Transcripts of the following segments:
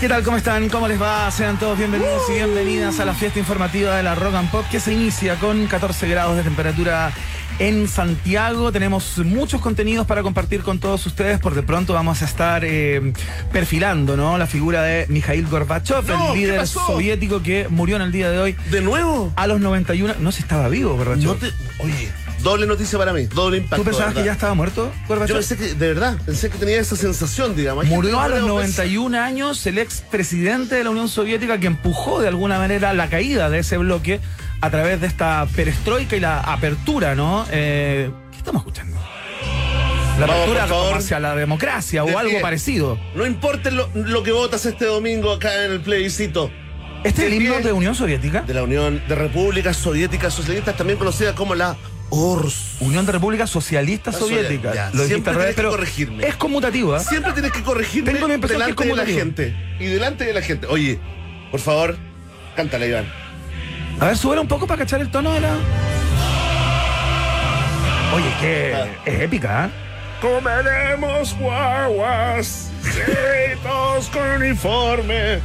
¿Qué tal? ¿Cómo están? ¿Cómo les va? Sean todos bienvenidos y bienvenidas a la fiesta informativa de la Rock and Pop que se inicia con 14 grados de temperatura en Santiago. Tenemos muchos contenidos para compartir con todos ustedes. Por de pronto vamos a estar eh, perfilando ¿no? la figura de Mikhail Gorbachev, No, el ¿qué líder soviético que murió en el día de hoy ¿De nuevo? a los 91. No se estaba vivo, Gorbachev. No te- Oye, doble noticia para mí, doble impacto. ¿Tú pensabas que ya estaba muerto, Gorbachev? Yo pensé que, de verdad, pensé que tenía esa sensación, digamos. Murió a los luego 91 años el expresidente de la Unión Soviética que empujó de alguna manera la caída de ese bloque a través de esta perestroika y la apertura, ¿no? Eh, ¿Qué estamos escuchando? La apertura hacia la democracia De o algo pie. parecido. No importa lo, lo que votas este domingo acá en el plebiscito. ¿Este es el De himno de Unión Soviética? De la Unión de Repúblicas Soviéticas Socialistas, también conocida como la Unión de Repúblicas Socialistas Soviéticas. ya. Lo Siempre tienes que pero corregirme. es conmutativa. Siempre tienes que corregirme Tengo la impresión que es delante de la gente. Y delante de la gente. Oye, por favor, cántala, Iván. A ver, súbela un poco para cachar el tono de la. Oye, que Ah. es épica, ¿eh? Comeremos guaguas, con uniforme,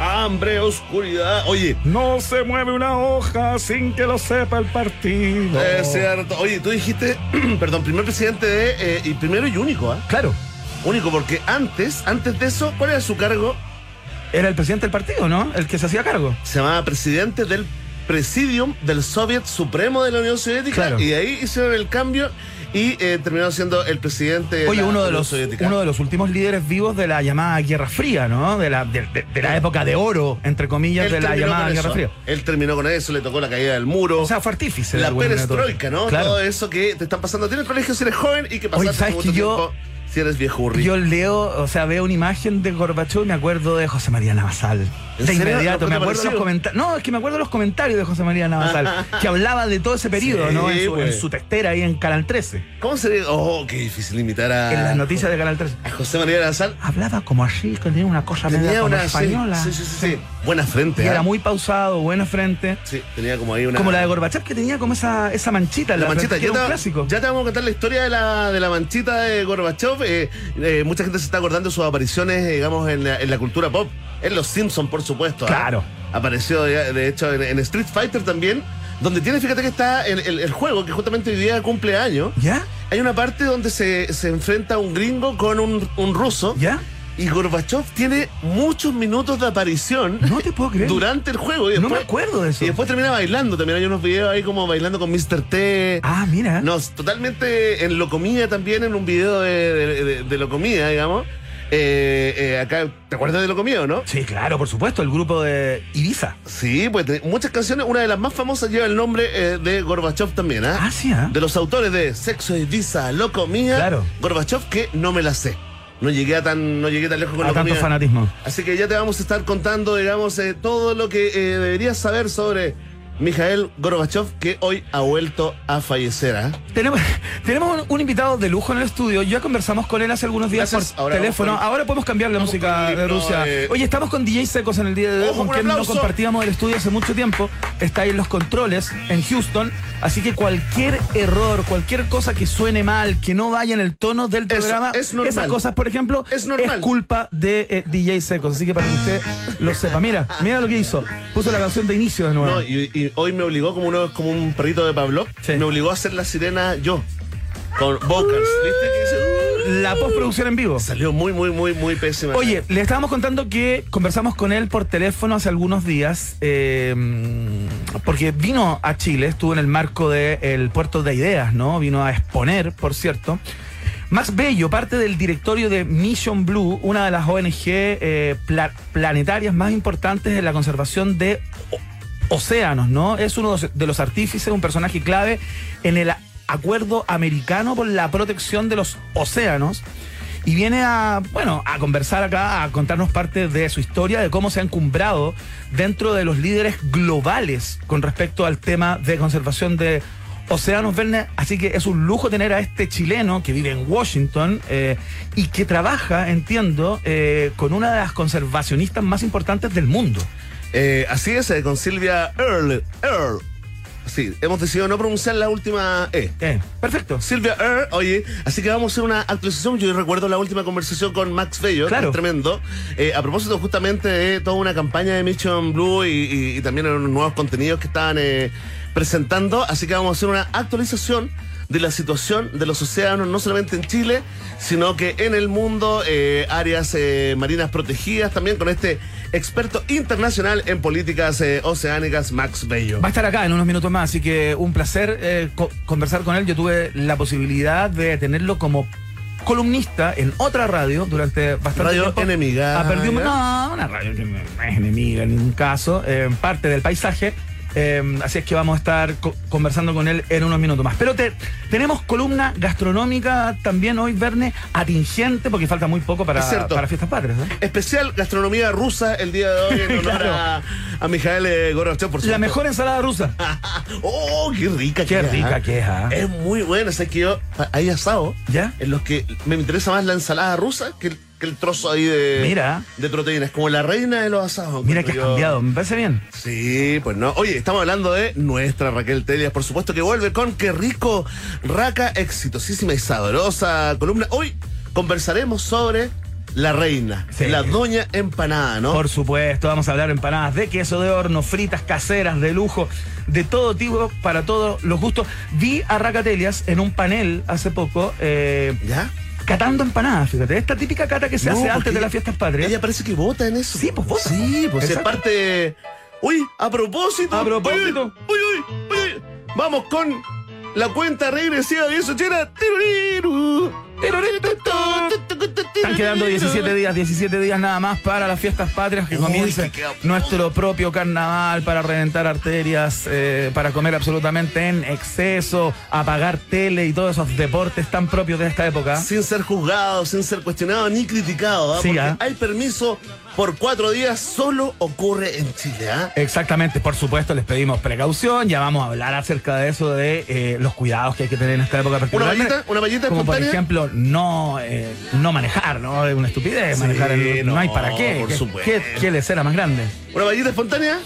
hambre, oscuridad. Oye, No se mueve una hoja sin que lo sepa el partido. es cierto. Oye, tú dijiste, perdón, primer presidente de, eh, y primero y único, ¿ah? Claro, Único, porque antes, antes de eso, ¿cuál era su cargo? era el presidente del partido, ¿no? El que se hacía cargo. Se llamaba presidente del Presidium del Soviet Supremo de la Unión Soviética. Claro. Y de ahí hicieron el cambio y eh, terminó siendo el presidente de Oye, la uno de Unión los Soviética. uno de los últimos líderes vivos de la llamada Guerra Fría, ¿no? De la, de, de- de la época de oro, entre comillas, Él de la llamada Guerra. Fría. Él terminó con eso, le tocó la caída del muro. O sea, fue artífice. la perestroika. ¿no? Claro. Todo eso que te están pasando a ti en el colegio si eres joven y que pasaste ¿sabes mucho que yo- tiempo si eres viejurri. Yo leo, o sea, veo una imagen de Gorbachev y me acuerdo de José María Navasal. ¿En De inmediato, ¿No te me acuerdo los comentarios. No, es que me acuerdo de los comentarios de José María Navasal, que hablaba de todo ese periodo, Sí, ¿no? En su, pues. en su textera ahí en Canal 13. ¿Cómo sería? Oh, qué difícil imitar a. En las noticias de Canal 13. A José María Nazal. Hablaba como así, que tenía una cosa media Tenía una. española. Sí, sí, sí, sí. Buena frente. Y era muy pausado, buena frente. Sí, tenía como ahí una. Como la de Gorbachev, que tenía como esa, esa manchita La la, manchita, frente, que ya era un te, clásico. ya te vamos a contar la historia de la, de la manchita de Gorbachev. Eh, eh, mucha gente se está acordando de sus apariciones, eh, digamos, en la, en la cultura pop. En Los Simpsons, por supuesto. ¿ah? Claro. Apareció, de, de hecho, en, en Street Fighter también. Donde tiene, fíjate que está el, el- el juego, que justamente hoy día cumple años. ¿Ya? Hay una parte donde se, se enfrenta un gringo con un, un ruso. ¿Ya? Y Gorbachev tiene muchos minutos de aparición No te puedo creer. durante el juego. Y no me acuerdo de eso. y después termina bailando. También hay unos videos ahí como bailando con Mr. T. Ah, mira. No, totalmente en Locomía también, en un video de, de, de- de Locomía, digamos. Eh, eh, acá, ¿te acuerdas de Locomía o no? Sí, claro, por supuesto, el grupo de Ibiza. Sí, pues te- muchas canciones, una de las más famosas lleva el nombre eh, de Gorbachev también, ¿ah? Ah, sí, ¿ah? De los autores de Sexo Visa, Locomía, Claro. Gorbachev, que no me la sé. No llegué a tan, no llegué tan lejos con A tanto Locomía. fanatismo. Así que ya te vamos a estar contando, digamos, eh, todo lo que eh, deberías saber sobre Mikhail Gorbachev, que hoy ha vuelto a fallecer. ¿ah? Tenemos, tenemos un, un invitado de lujo en el estudio. Ya conversamos con él hace algunos días Gracias. por Ahora teléfono. con- Ahora podemos cambiar la vamos música de Rusia. de- Oye, estamos con DJ Secos en el día de hoy, con quien no compartíamos el estudio hace mucho tiempo. Está ahí en los controles en Houston. Así que cualquier error, cualquier cosa que suene mal, que no vaya en el tono del programa, es esas cosas, por ejemplo, Es normal. culpa de eh, DJ Secos. Así que para que usted lo sepa. Mira, mira lo que hizo. Puso la canción de inicio de nuevo. No, y, y hoy me obligó, como, uno, como un perrito de Pablo, Sí. me obligó a hacer la sirena yo. Con vocals, ¿viste? Que dice, La postproducción en vivo. "Uh". Salió muy, muy, muy, muy pésima. Oye, le estábamos contando que conversamos con él por teléfono hace algunos días, eh, porque vino a Chile, estuvo en el marco del Puerto de Ideas, ¿no? Vino a exponer, por cierto. Más Bello, parte del directorio de Mission Blue, una de las ONG eh, pla- planetarias más importantes en la conservación de océanos, ¿no? Es uno de los- artífices, un personaje clave en el acuerdo americano por la protección de los océanos. Y viene a, bueno, a conversar acá, a contarnos parte de su historia, de cómo se ha encumbrado dentro de los líderes globales con respecto al tema de conservación de océanos verdes. Así que es un lujo tener a este chileno que vive en Washington eh, y que trabaja, entiendo, eh, con una de las conservacionistas más importantes del mundo. Eh, así es, eh, con Silvia Earle, Earl. Sí, hemos decidido no pronunciar la última E. Eh, perfecto. Silvia Er, oye, así que vamos a hacer una actualización. Yo recuerdo la última conversación con Max Bello, Claro. que es tremendo. Eh, a propósito justamente de toda una campaña de Mission Blue y, y- y también unos nuevos contenidos que estaban eh, presentando. Así que vamos a hacer una actualización de la situación de los océanos, no solamente en Chile, sino que en el mundo, eh, áreas eh, marinas protegidas, también con este experto internacional en políticas eh, oceánicas, Max Bello. Va a estar acá en unos minutos más, así que un placer eh, co- conversar con él. Yo tuve la posibilidad de tenerlo como columnista en otra radio durante bastante Radio tiempo. enemiga, Ah, no, una radio que no es enemiga en ningún caso, eh, parte del paisaje. Eh, así es que vamos a estar co- conversando con él en unos minutos más. Pero te- tenemos columna gastronómica también hoy, Verne, atingente, porque falta muy poco para, Es cierto. para fiestas patrias. ¿eh? Especial gastronomía rusa el día de hoy en honor Claro. a, a Mijael eh, Gorbachev, por La mejor ensalada rusa. ¡Oh, qué rica Qué que es, rica ah. que es, ah. Es muy buena, o sea que yo hay asado ¿Ya? en los que me interesa más la ensalada rusa que el, que el trozo ahí de, Mira. de proteínas, como la reina de los asados. Mira que has yo. cambiado, me parece bien. Sí, pues no. Oye, estamos hablando de nuestra Raquel Telias, por supuesto que vuelve con Qué rico, Raca, exitosísima y sabrosa columna. Hoy conversaremos sobre la reina, Sí. la doña empanada, ¿no? Por supuesto, vamos a hablar de empanadas de queso de horno, fritas caseras de lujo, de todo tipo, para todos los gustos. Vi a Racatelias en un panel hace poco, eh, ¿Ya? Catando empanadas, fíjate. Esta típica cata que se No, hace antes de las fiestas patrias. Ella parece que vota en eso. Sí, pues vota. Sí, pues es parte. Uy, a propósito. A propósito. Uy, uy, uy, uy. Vamos con la cuenta regresiva de eso, chera. Están quedando 17 días, 17 días nada más para las fiestas patrias que queda- nuestro propio carnaval para reventar arterias, eh, para comer absolutamente en exceso, apagar tele y todos esos deportes tan propios de esta época. Sin ser juzgado, sin ser cuestionado ni criticado. ¿ah? Sí, Porque ¿ah? hay permiso por cuatro días, solo ocurre en Chile. ¿ah? Exactamente, por supuesto, les pedimos precaución. Ya vamos a hablar acerca de eso, de eh, los cuidados que hay que tener en esta época. ¿Una vallita? ¿Una vallita Como por ejemplo, no, eh, no manejar, ¿no? Es una estupidez Sí, manejar. el- no, no, hay para qué. por ¿Qué- supuesto. ¿Qué, qué lecera más grande? ¿Una vallita espontánea?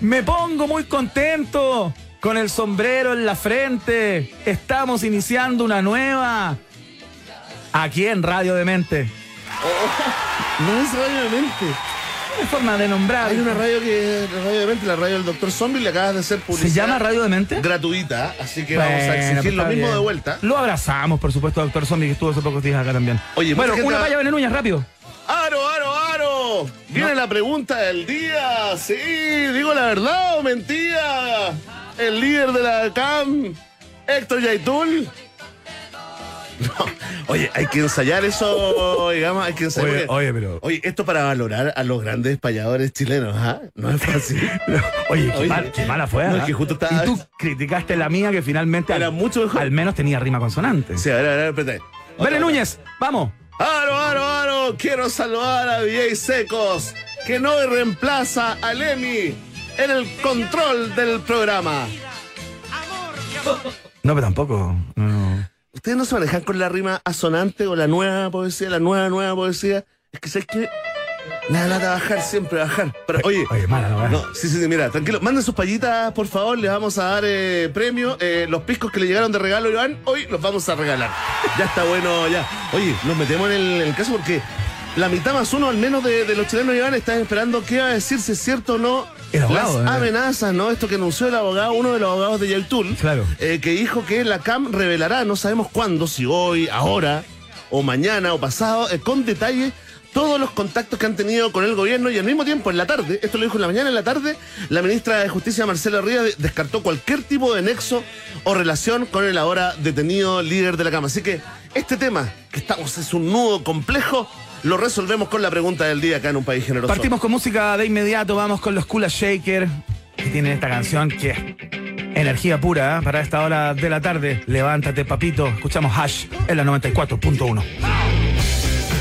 Me pongo muy contento con el sombrero en la frente. Estamos iniciando una nueva. Aquí en Radio Demente. No es Radio de Mente. Una forma de nombrar. Hay una radio que la radio de Mente, la radio del Doctor Zombie, le acabas de hacer ¿Se publicidad. llama Radio Demente? gratuita, así que vamos a exigir pues lo está mismo bien. de vuelta. Lo abrazamos, por supuesto, doctor Zombie, que estuvo hace pocos días acá también. Oye, bueno, una va- valla Benenuñas, rápido. ¡Aro, aro, aro! Viene la pregunta del día. Sí, digo la verdad o mentira. El líder de la CAM, Héctor Yaitul. No, oye, hay que ensayar eso, digamos, hay que ensayar. Oye, pero- Oye, esto para valorar a los grandes payadores chilenos, ¿ah? No es fácil. Oye, qué, Oye, mal- qué mala fue. no, ¿ah? es que justo estaba- Y tú criticaste la mía, que finalmente Era al, mucho mejor. al menos tenía rima consonante. Sí, a ver, a ver, espérate. Bene Núñez, vamos. Aro, aro, aro, quiero saludar a DJ Secos, que no reemplaza a Emi en el control del programa. No, pero tampoco. No, no. ¿Ustedes no se manejan con la rima asonante o la nueva poesía, la nueva, nueva poesía? Es que sé que nada, nada, bajar, siempre bajar. Pero oye, Oye, mala, no, no, sí, sí, sí, mira, tranquilo. Manden sus payitas, por favor. Les vamos a dar eh, premio. Eh, los piscos que le llegaron de regalo, Iván, hoy los vamos a regalar. Ya está bueno, ya. Oye, nos metemos en el, en el caso porque la mitad más uno, al menos, de, de los chilenos, Iván, están esperando qué va a decir, si es cierto o no. El abogado, las amenazas, ¿no? Esto que anunció el abogado, uno de los abogados de Yaitul, Claro. eh, que dijo que la CAM revelará, no sabemos cuándo, si hoy, ahora, o mañana, o pasado, eh, con detalle todos los contactos que han tenido con el gobierno y al mismo tiempo en la tarde, esto lo dijo en la mañana, en la tarde, la ministra de Justicia Marcela de- descartó cualquier tipo de nexo o relación con el ahora detenido líder de la Cama. Así que este tema, que estamos, es un nudo complejo, lo resolvemos con la pregunta del día acá en un país generoso. Partimos con música de inmediato, vamos con los Kula Shaker, que tienen esta canción que es energía pura ¿eh? para esta hora de la tarde. Levántate, papito. Escuchamos Hash en la 94.1.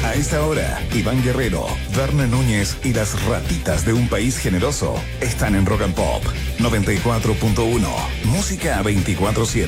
A esta hora, Iván Guerrero, Verne Núñez y las ratitas de un país generoso están en Rock and Pop 94.1. Música 24-7.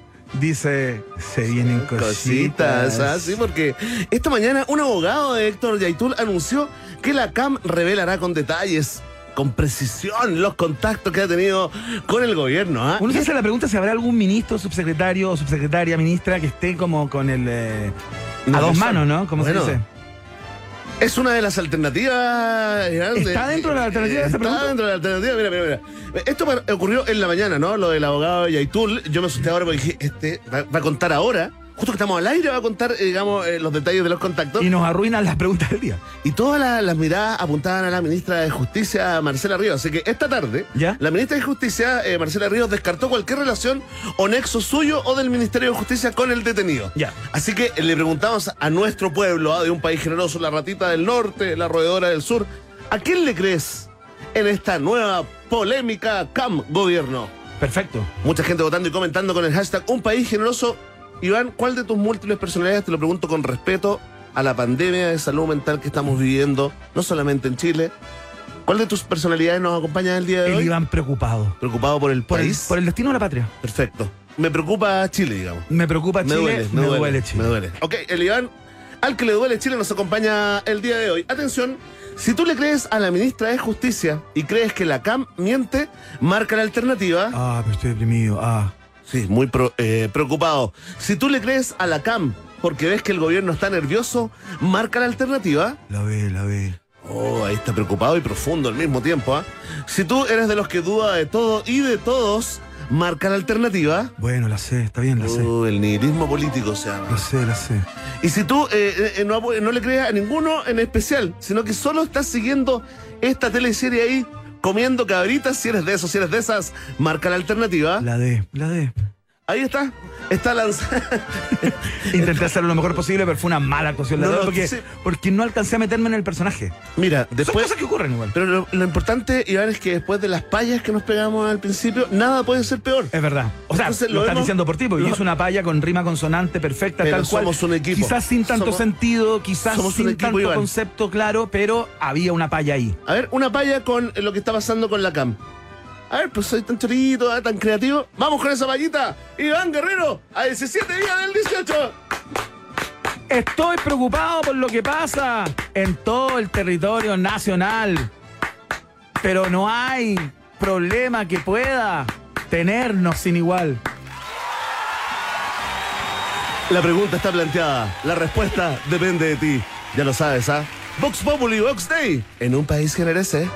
Dice, se vienen cositas. Cositas, ¿ah? sí, porque esta mañana un abogado de Héctor Yaitul anunció que la CAM revelará con detalles, con precisión, los contactos que ha tenido con el gobierno. ¿ah? Uno se hace la pregunta si habrá algún ministro, subsecretario o subsecretaria, ministra que esté como con el... eh, a dos manos. ¿no? Como Bueno, se dice. Es una de las alternativas. Iván, ¿Está dentro de la alternativa de esa Está pregunta? dentro de la alternativa. Mira, mira, mira. Esto ocurrió en la mañana, ¿no? Lo del abogado Yaitul. Yo me asusté ahora porque dije, este va a contar ahora. Justo que estamos al aire, va a contar, eh, digamos, eh, los detalles de los contactos. Y nos arruinan las preguntas del día. Y todas la- las miradas apuntaban a la ministra de Justicia, Marcela Ríos. Así que esta tarde, ¿Ya? la ministra de Justicia, eh, Marcela Ríos, descartó cualquier relación o nexo suyo o del Ministerio de Justicia con el detenido. Ya. Así que le preguntamos a nuestro pueblo, ah, de un país generoso, la ratita del norte, la roedora del sur, ¿a quién le crees en esta nueva polémica CAM gobierno? Perfecto. Mucha gente votando y comentando con el hashtag Un País Generoso. Iván, ¿cuál de tus múltiples personalidades, te lo pregunto con respeto a la pandemia de salud mental que estamos viviendo, no solamente en Chile, ¿cuál de tus personalidades nos acompaña el día de El hoy? Iván preocupado. Preocupado por el Por el, país. por el destino de la patria. Perfecto. Me preocupa Chile, digamos. Me preocupa Chile, me duele, me, duele, Chile. Me duele. Ok, el Iván, al que le duele Chile, nos acompaña el día de hoy. Atención, si tú le crees a la ministra de Justicia y crees que la CAM miente, marca la alternativa. Ah, pero estoy deprimido. Ah. Sí, muy pro- eh, preocupado. Si tú le crees a la CAM porque ves que el gobierno está nervioso, marca la alternativa. La ve, la ve. Oh, ahí está preocupado y profundo al mismo tiempo. ¿ah? Si tú eres de los que duda de todo y de todos, marca la alternativa. Bueno, la sé, está bien, la sé. Oh, el nihilismo político se La llama. sé, la sé. Y si tú eh, eh, no, no le crees a ninguno en especial, sino que solo estás siguiendo esta teleserie ahí, comiendo cabritas, si eres de esos, si eres de esas, marca la alternativa. La D, la D. Ahí está. Está lanzada. Intenté hacerlo lo mejor posible, pero fue una mala actuación No, de no, porque, sí. porque no alcancé a meterme en el personaje. Mira, Son después. cosas que ocurren igual. Pero lo, lo importante, Iván, es que después de las payas que nos pegamos al principio, nada puede ser peor. Es verdad. O sea, Entonces, lo, lo estás diciendo por ti, porque yo hice una palla con rima consonante perfecta, Pero tal cual. somos un equipo. Quizás sin tanto Somos- sentido, quizás somos un sin equipo, tanto Iván. concepto claro, pero había una palla ahí. A ver, una paya con lo que está pasando con la CAM. A ver, pues soy tan chorito, ah, tan creativo. Vamos con esa payita. Iván Guerrero, a 17 días del 18. Estoy preocupado por lo que pasa en todo el territorio nacional. Pero no hay problema que pueda tenernos sin igual. La pregunta está planteada. La respuesta depende de ti. Ya lo sabes, ¿ah? Vox Populi, Vox Day. En un país que merece.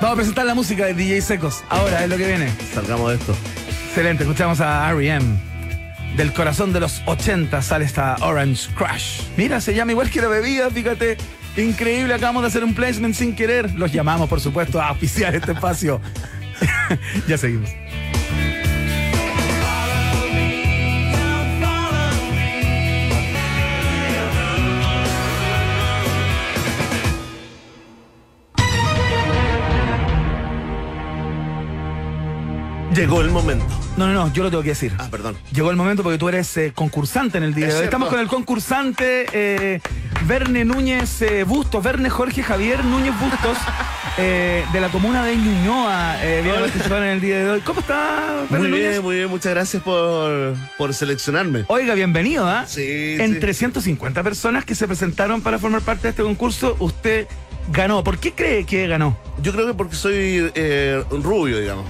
Vamos a presentar la música de DJ Secos. Ahora es lo que viene. Salgamos de esto. Excelente, escuchamos a R.E.M. Del corazón de los 80 sale esta Orange Crush. Mira, se llama igual que la bebida, fíjate. Increíble, acabamos de hacer un placement sin querer. Los llamamos, por supuesto, a auspiciar este espacio. ya seguimos. Llegó el momento. No, no, no, yo lo tengo que decir. Ah, perdón. Llegó el momento porque tú eres eh, concursante en el día Es de hoy. cierto. Estamos con el concursante eh, Verne Núñez eh, Bustos, Verne Jorge Javier Núñez Bustos, de la comuna de Ñuñoa. Viene a participar en el día de hoy. ¿Cómo está, Verne Muy Núñez? bien, muy bien. Muchas gracias por, por seleccionarme. Oiga, bienvenido, ¿ah? Sí, Entre sí. 150 personas que se presentaron para formar parte de este concurso, usted ganó. ¿Por qué cree que ganó? Yo creo que porque soy rubio, digamos.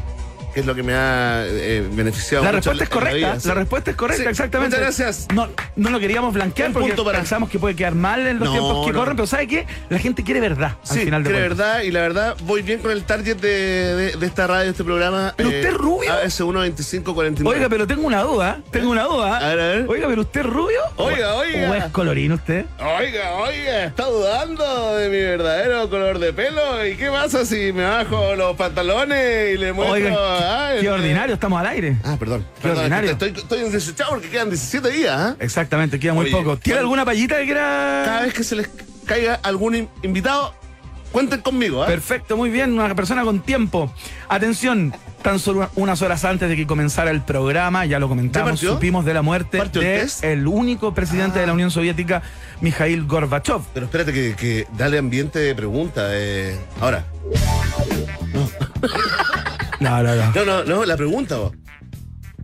Que es lo que me ha eh, beneficiado. La mucho respuesta es la correcta. vida, sí. La respuesta es correcta, Sí, exactamente. Muchas gracias. No, no lo queríamos blanquear porque para- pensamos que puede quedar mal en los No, tiempos que no. corren, pero ¿sabe qué? La gente quiere verdad al Sí, final de cuentas. verdad, y la verdad, voy bien con el target de, de- de esta radio, de este programa. ¿Pero usted es rubio? AS 12549. Oiga, pero tengo una duda, tengo una duda. A ver, a ver. Oiga, pero usted es rubio. Oiga, ¿O- oiga. ¿O es colorino usted? Oiga, oiga, está dudando de mi verdadero color de pelo. ¿Y qué pasa si me bajo los pantalones y le muestro Oiga, ¿ah? Qué ordinario, estamos al aire. Ah, perdón. Qué Perdón, ordinario. Estoy, estoy desechado porque quedan 17 días, ¿ah? Exactamente, queda muy Oye, poco. ¿Tiene ¿cuál- alguna payita que quiera...? Cada vez que se les caiga algún in- invitado, cuenten conmigo, ¿ah? Perfecto, muy bien, una persona con tiempo. Atención, tan solo unas horas antes de que comenzara el programa, ya lo comentamos, supimos de la muerte ¿Partió el de test? el único presidente de la Unión Soviética, Mikhail Gorbachev. Pero espérate que, que dale ambiente de pregunta. eh. Ahora. No, no, no. No, no, no, la pregunta, vos.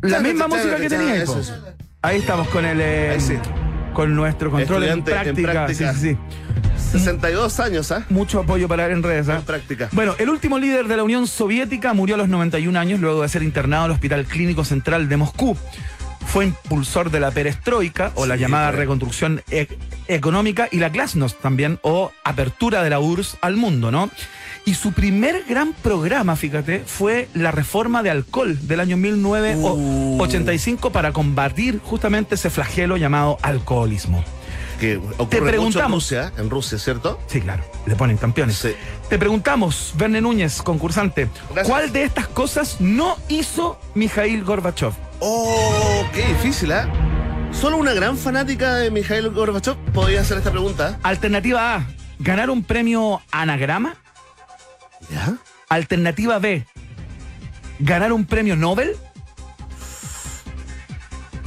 La misma música que chan, tenía ahí, eso, eso. Ahí estamos con el eh, Ahí sí. con nuestro control en práctica. práctica. Sí, sí, sí. 62 años, ¿ah? Mucho apoyo para en redes. ¿ah? En práctica. Bueno, el último líder de la Unión Soviética murió a los 91 años luego de ser internado al Hospital Clínico Central de Moscú. Fue impulsor de la perestroika o la llamada reconstrucción e- económica y la glasnost también o apertura de la URSS al mundo, ¿no? Y su primer gran programa, fíjate, fue la reforma de alcohol del año 1985 para combatir justamente ese flagelo llamado alcoholismo. Que ocurre mucho en preguntamos. Rusia, en Rusia, ¿cierto? Sí, claro, le ponen campeones. Sí. Te preguntamos, Verne Núñez, concursante, Gracias. ¿cuál de estas cosas no hizo Mikhail Gorbachev? Oh, qué difícil, ¿ah? Solo una gran fanática de Mikhail Gorbachev podía hacer esta pregunta. Alternativa A, ganar un premio anagrama. ¿Ya? Alternativa B, ganar un premio Nobel.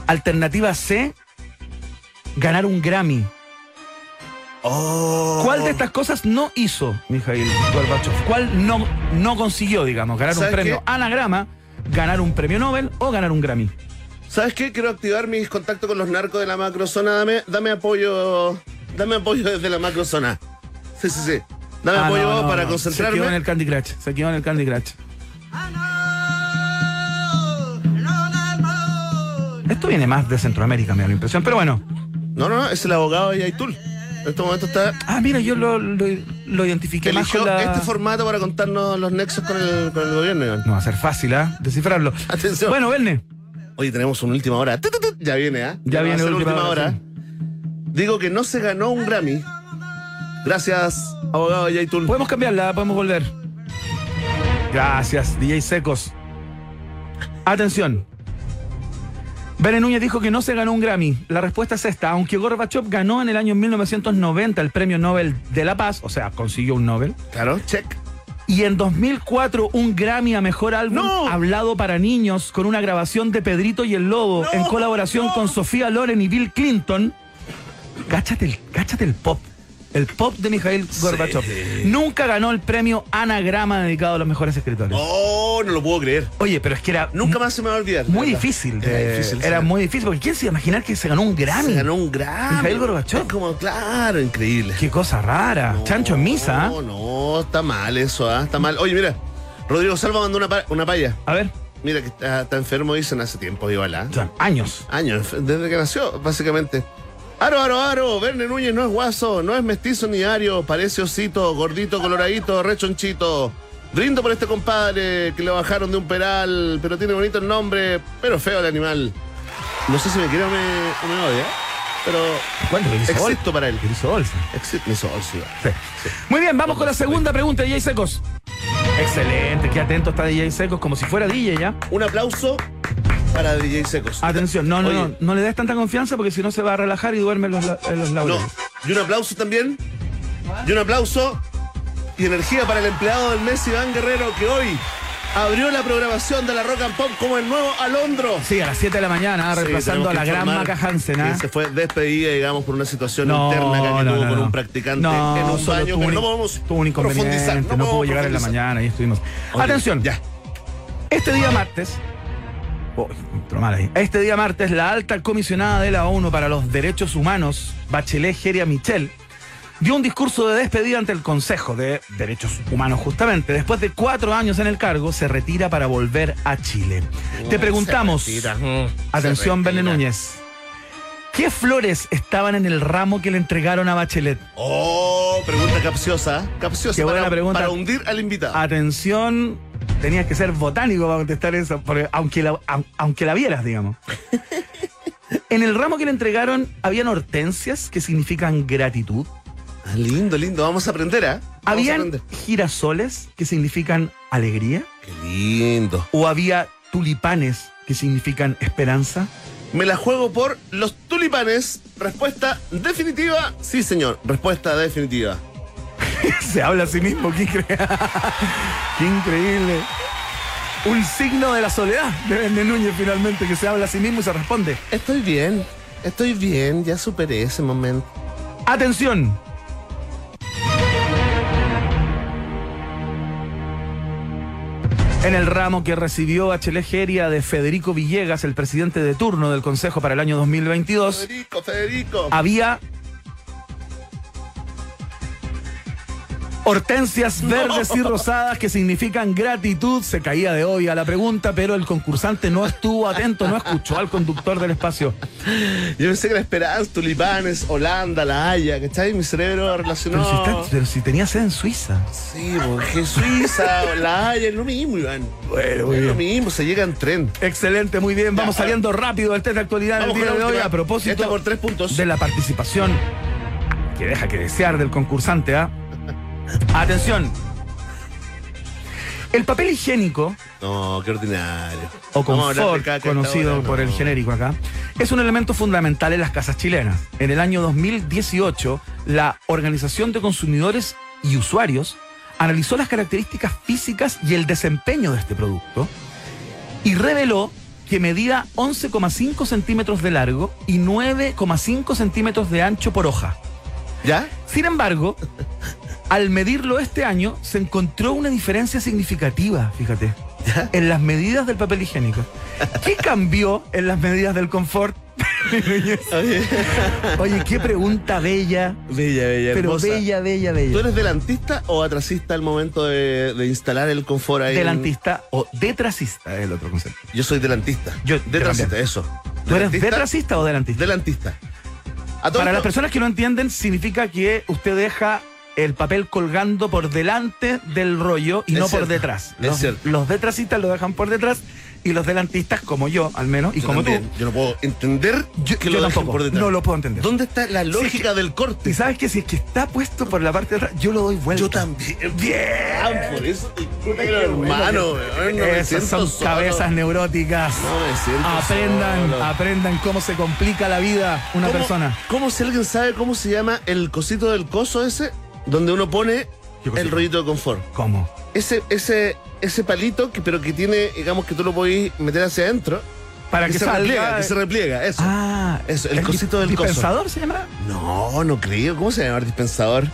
Alternativa C, ganar un Grammy. Oh. ¿Cuál de estas cosas no hizo Mikhail Gorbachev? ¿Cuál no, no consiguió, digamos, ganar un ¿Sabes premio qué? anagrama, ganar un premio Nobel o ganar un Grammy? ¿Sabes qué? Quiero activar mis contactos con los narcos de la macrozona. Dame, dame apoyo. Dame apoyo desde la macrozona. Sí, sí, sí. Dame Ah, apoyo no, no, para no. Se concentrarme. quedó en el Candy Crush. Se quedó en el Candy Crush. Esto viene más de Centroamérica, me da la impresión. Pero bueno. No, no, no, es el abogado de Yaitul. En este momento está. Ah, mira, yo lo, lo, lo identifiqué más con la... este formato para contarnos los nexos con el, con el gobierno, Iván. No va a ser fácil, ¿ah? Descifrarlo. Atención. Bueno, Verne. Oye, tenemos una última hora. Ya viene, ¿ah? Ya va a viene ser última hora. Digo que no se ganó un Grammy. Gracias, abogado de Yaitul. Podemos cambiarla, podemos volver. Gracias, DJ Secos. Atención. Beren Núñez dijo que no se ganó un Grammy. La respuesta es esta. Aunque Gorbachev ganó en el año 1990 el Premio Nobel de la Paz, o sea, consiguió un Nobel, Claro, check. y en 2004 un Grammy a Mejor Álbum ¡No! hablado para niños con una grabación de Pedrito y el Lobo ¡No! en colaboración ¡No! con Sofía Loren y Bill Clinton. Cáchate el, cáchate el pop. El pop de Mikhail Gorbachev. Nunca ganó el premio Anagrama dedicado a los mejores escritores. Oh, no lo puedo creer. Oye, pero es que era Nunca más se me va a olvidar. muy difícil. Era eh, difícil. Era muy difícil, porque ¿quién se iba a imaginar que se ganó un Grammy? Se ganó un Grammy. Mikhail Gorbachev. Es como, claro, increíble. Qué cosa rara. No, Chancho en misa. ¿ah? No, no, está mal eso, ¿ah? Está mal. Oye, mira, Rodrigo Salva mandó una, pa- una palla. A ver, Mira que está, está enfermo, dicen hace tiempo, igual, son años. Años, desde que nació, básicamente. Aro, aro, aro, Verne Núñez no es guaso, no es mestizo ni ario, parece osito, gordito, coloradito, rechonchito. Brindo por este compadre que le bajaron de un peral, pero tiene bonito el nombre, pero feo el animal. No sé si me quiere o me, o me odia, pero ¿Cuánto le hizo gol? existo para él. Hizo bolsa. Exi- me hizo bolsa. Sí. Muy bien, vamos con la segunda pregunta, DJ Secos. Excelente, qué atento está DJ Secos, como si fuera DJ ya. Un aplauso para DJ Secos. Atención, no, no, Oye, no, no le des tanta confianza porque si no se va a relajar y duerme en los, en los No, y un aplauso también. Y un aplauso y energía para el empleado del mes, Iván Guerrero, que hoy abrió la programación de la Rock and Pop como el nuevo Alondro. Sí, a las 7 de la mañana, Sí, reemplazando a la gran Maca Hansen. ¿ah? se fue despedida, digamos, por una situación No, interna que no, tuvo no, con un practicante en un baño, pero no podemos Tuvo un inconveniente, profundizar. no, podemos pudo llegar en la mañana, ahí estuvimos. Oye, Atención, Ya. este día martes. Uy, entró mal ahí. Este día martes, la alta comisionada de la ONU para los Derechos Humanos, Bachelet Geria Michel, dio un discurso de despedida ante el Consejo de Derechos Humanos, justamente. Después de cuatro años en el cargo, se retira para volver a Chile. Te preguntamos. Mm, atención, Berne. Núñez, ¿qué flores estaban en el ramo que le entregaron a Bachelet? Oh, pregunta capciosa. Capciosa Qué buena para, pregunta. para hundir al invitado. Atención, tenías que ser botánico para contestar eso, porque aunque la, au- aunque la vieras, digamos. En el ramo que le entregaron habían hortensias que significan gratitud. Ah, lindo, lindo. Vamos a aprender, ¿ah? a ¿Habían aprender. girasoles que significan alegría? Qué lindo. ¿O había tulipanes que significan esperanza? Me la juego por los tulipanes. Respuesta definitiva. Sí, señor. Respuesta definitiva. Se habla a sí mismo, qué, incre- Qué increíble. Un signo de la soledad de Verne Núñez finalmente, que se habla a sí mismo y se responde. Estoy bien. Estoy bien. Ya superé ese momento. Atención. En el ramo que recibió Bachelet Geria de Federico Villegas, el presidente de turno del Consejo para el año 2022, Federico, Federico. había hortensias verdes y rosadas que significan gratitud. Se caía de hoy a la pregunta, pero el concursante no estuvo atento, no escuchó al conductor del espacio. Yo pensé que era Esperanza, Tulipanes, Holanda, La Haya, ¿cachai? Mi cerebro relacionó. Pero si, está- pero si tenía sed en Suiza. Sí, porque Suiza, La Haya, es lo mismo, Iván. Bueno, Es lo mismo, se llega en tren. Excelente, muy bien. Vamos Ya, saliendo rápido del test de actualidad del día de la hoy a propósito por tres puntos. de la participación que deja que desear del concursante. ¿ah? Atención. El papel higiénico No, qué ordinario. o confort, esta conocido por no. el genérico acá, es un elemento fundamental en las casas chilenas. En el año 2018, la Organización de Consumidores y Usuarios analizó las características físicas y el desempeño de este producto y reveló que medía 11,5 centímetros de largo y 9,5 centímetros de ancho por hoja. ¿Ya? Sin embargo, al medirlo este año, se encontró una diferencia significativa, fíjate, ¿Ya? en las medidas del papel higiénico. ¿Qué cambió en las medidas del confort? Oye, qué pregunta bella, Bella, bella, pero hermosa. bella, bella, ¿Tú bella. eres delantista o atrasista al momento de, de instalar el confort ahí? en- Delantista o detracista es el otro concepto. Yo soy delantista. Yo- detracista, también. eso. ¿Tú eres detracista o delantista? Delantista. Para las personas que no entienden, significa que usted deja el papel colgando por delante del rollo y Es no cierto, por detrás. es Los, cierto. los detracistas lo dejan por detrás y los delantistas, como yo al menos, y Yo como también. tú, Yo no puedo entender yo, que yo lo tampoco, por detrás. no lo puedo entender. ¿Dónde está la es lógica que- del corte? Y sabes que si es que está puesto por la parte de atrás, yo lo doy vuelta. Yo también. Bien. Por eso te hermano. bueno no Esas son solo. cabezas neuróticas. No me siento Aprendan, solo. aprendan cómo se complica la vida una ¿Cómo- persona. ¿Cómo si alguien sabe cómo se llama el cosito del coso ese? Donde uno pone el rollito de confort. ¿Cómo? Ese, ese, ese palito, que, pero que tiene, digamos que tú lo podés meter hacia adentro. Para que, se salga. repliega, que se repliega, eso. Ah, Eso, el cosito del coso. dispensador se llamará. No, no creo. ¿Cómo se llama el dispensador?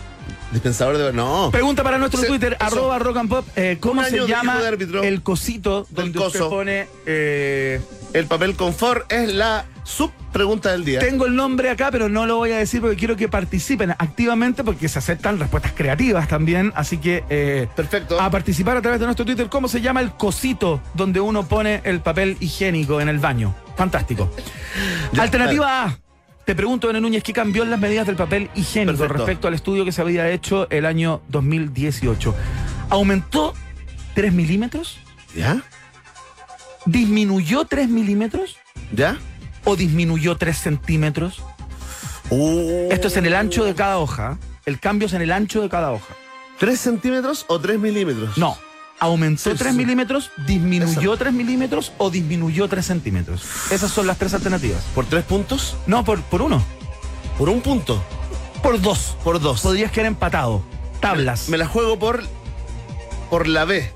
Dispensador de. No. Pregunta para nuestro Se- Twitter, eso. arroba rock and pop. eh, ¿Cómo Un se de llama hijo de árbitro. el cosito Del donde usted coso. pone eh, El papel confort es la subpregunta del día. Tengo el nombre acá, pero no lo voy a decir porque quiero que participen activamente porque se aceptan respuestas creativas también. Así que eh, Perfecto. a participar a través de nuestro Twitter. ¿Cómo se llama el cosito donde uno pone el papel higiénico en el baño? Fantástico. Ya, Alternativa A. Te pregunto, N. Núñez, ¿qué cambió en las medidas del papel higiénico Perfecto. respecto al estudio que se había hecho el año 2018? ¿Aumentó 3 milímetros? ¿Ya? ¿Disminuyó 3 milímetros? ¿Ya? ¿O disminuyó 3 centímetros? Uh, Esto es en el ancho de cada hoja. El cambio es en el ancho de cada hoja. ¿Tres centímetros o tres milímetros? No. ¿Aumentó Sí, 3 sí. milímetros, disminuyó Eso. 3 milímetros o disminuyó 3 centímetros? Esas son las tres alternativas. ¿Por tres puntos? No, por, por uno. ¿Por un punto? Por dos. Por dos. Podrías quedar empatado. Tablas. Me la juego por. Por la B.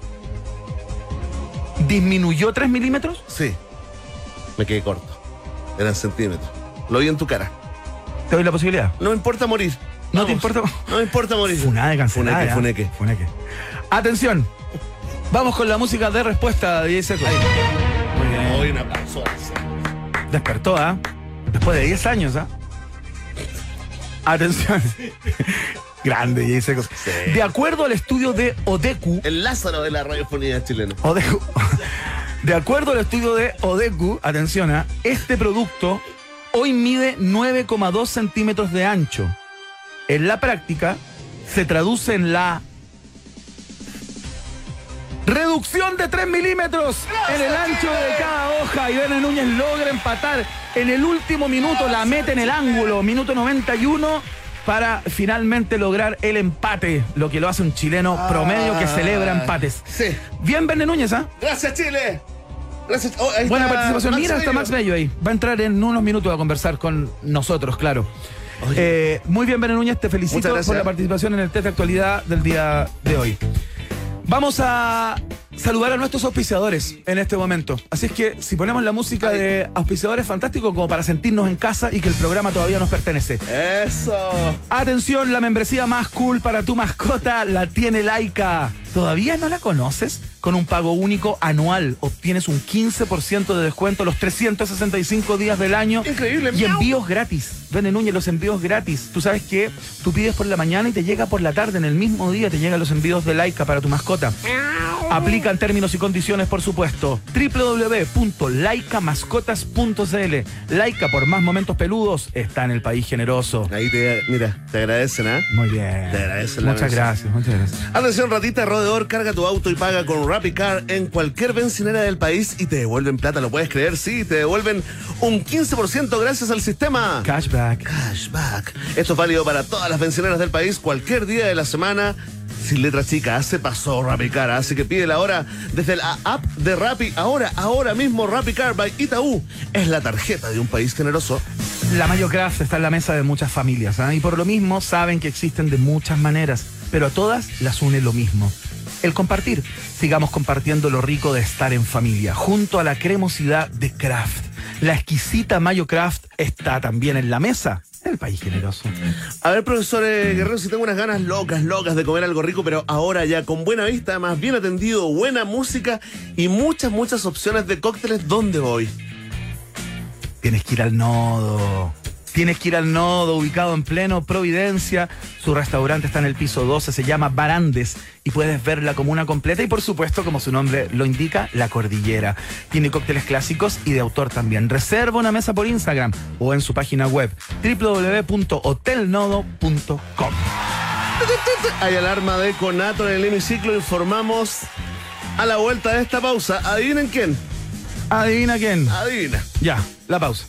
¿Disminuyó 3 milímetros? Sí. Me quedé corto. Eran centímetros. Lo vi en tu cara. Te doy la posibilidad. No me importa morir. ¿No te importa? No me importa morir. Funada de cancelada. Funeque, funeque. Funeque. Atención. Vamos con la música de respuesta de 10 segundos. Muy bien. Hoy un aplauso. Despertó, ¿ah? Después de 10 años, ¿ah? Atención. Grande, Secos. Sí. De acuerdo al estudio de Odeku, El Lázaro de la radiofonía chilena. Odeku, de acuerdo al estudio de Odeku, atención, ¿ah? este producto hoy mide 9,2 centímetros de ancho. En la práctica, se traduce en la reducción de 3 milímetros en el ancho de cada hoja. Y Bene Núñez logra empatar en el último minuto, la mete en el ángulo, minuto 91. para finalmente lograr el empate, lo que lo hace un chileno promedio que celebra empates. Sí. Bien, Verne Núñez, ¿ah? Gracias, Chile. Gracias. Oh, Buena está participación. Max Mira, está Bello. Max Bello ahí. Va a entrar en unos minutos a conversar con nosotros, claro. Eh, muy bien, Bene Núñez, te felicito por la participación en el test de actualidad del día de hoy. Vamos a saludar a nuestros auspiciadores en este momento. Así es que si ponemos la música de auspiciadores, fantástico como para sentirnos en casa y que el programa todavía nos pertenece. Eso. Atención, la membresía más cool para tu mascota la tiene Laika. ¿Todavía no la conoces? Con un pago único anual obtienes un 15% de descuento los 365 días del año. Increíble, Y envíos gratis. Vende Núñez, los envíos gratis. Tú sabes que tú pides por la mañana y te llega por la tarde. En el mismo día te llegan los envíos de Laika para tu mascota. Aplican términos y condiciones, por supuesto. www.laicamascotas.cl Laika, por más momentos peludos, está en el país generoso. Ahí te, mira, te agradecen, ¿ah? Muy bien. Te agradecen Muchas gracias, muchas gracias. Atención, ratita rodeador, carga tu auto y paga con RappiCar en cualquier bencinera del país y te devuelven plata, ¿lo puedes creer? Sí, te devuelven un 15% gracias al sistema. Cashback. Cashback. Esto es válido para todas las bencineras del país, cualquier día de la semana. Sin letra chica, se pasó RappiCar, así que pide la hora desde la app de Rappi. Ahora, ahora mismo RappiCar by Itaú es la tarjeta de un país generoso. La Mayocraft está en la mesa de muchas familias ¿ah? y por lo mismo saben que existen de muchas maneras, pero a todas las une lo mismo. El compartir. Sigamos compartiendo lo rico de estar en familia, junto a la cremosidad de Kraft. La exquisita Mayo Kraft está también en la mesa. El país generoso. A ver, profesor eh, Guerrero, si tengo unas ganas locas, locas de comer algo rico, pero ahora ya con buena vista, más bien atendido, buena música y muchas, muchas opciones de cócteles, ¿dónde voy? Tienes que ir al nodo. Tienes que ir al nodo, ubicado en pleno Providencia. Su restaurante está en el piso 12, se llama Barandes y puedes ver la comuna completa y por supuesto, como su nombre lo indica, la cordillera. Tiene cócteles clásicos y de autor también. Reserva una mesa por Instagram o en su página web www.hotelnodo.com. Hay alarma de conato en el hemiciclo, informamos a la vuelta de esta pausa. ¿Adivinen quién? Adivina quién. Adivina. Ya, la pausa.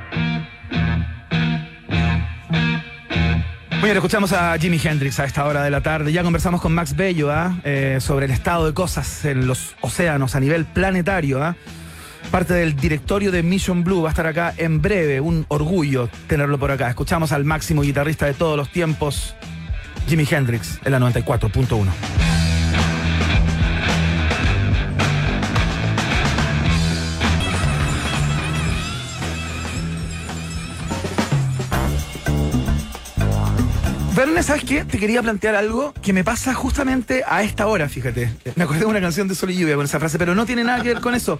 Bien, escuchamos a Jimi Hendrix a esta hora de la tarde. Ya conversamos con Max Bello ¿ah? Eh, sobre el estado de cosas en los océanos a nivel planetario. ¿ah? Parte del directorio de Mission Blue va a estar acá en breve. Un orgullo tenerlo por acá. Escuchamos al máximo guitarrista de todos los tiempos, Jimi Hendrix, en la 94.1. Verne, ¿sabes qué? Te quería plantear algo que me pasa justamente a esta hora, fíjate. Me acordé de una canción de Sol y Lluvia con esa frase, pero no tiene nada que ver con eso.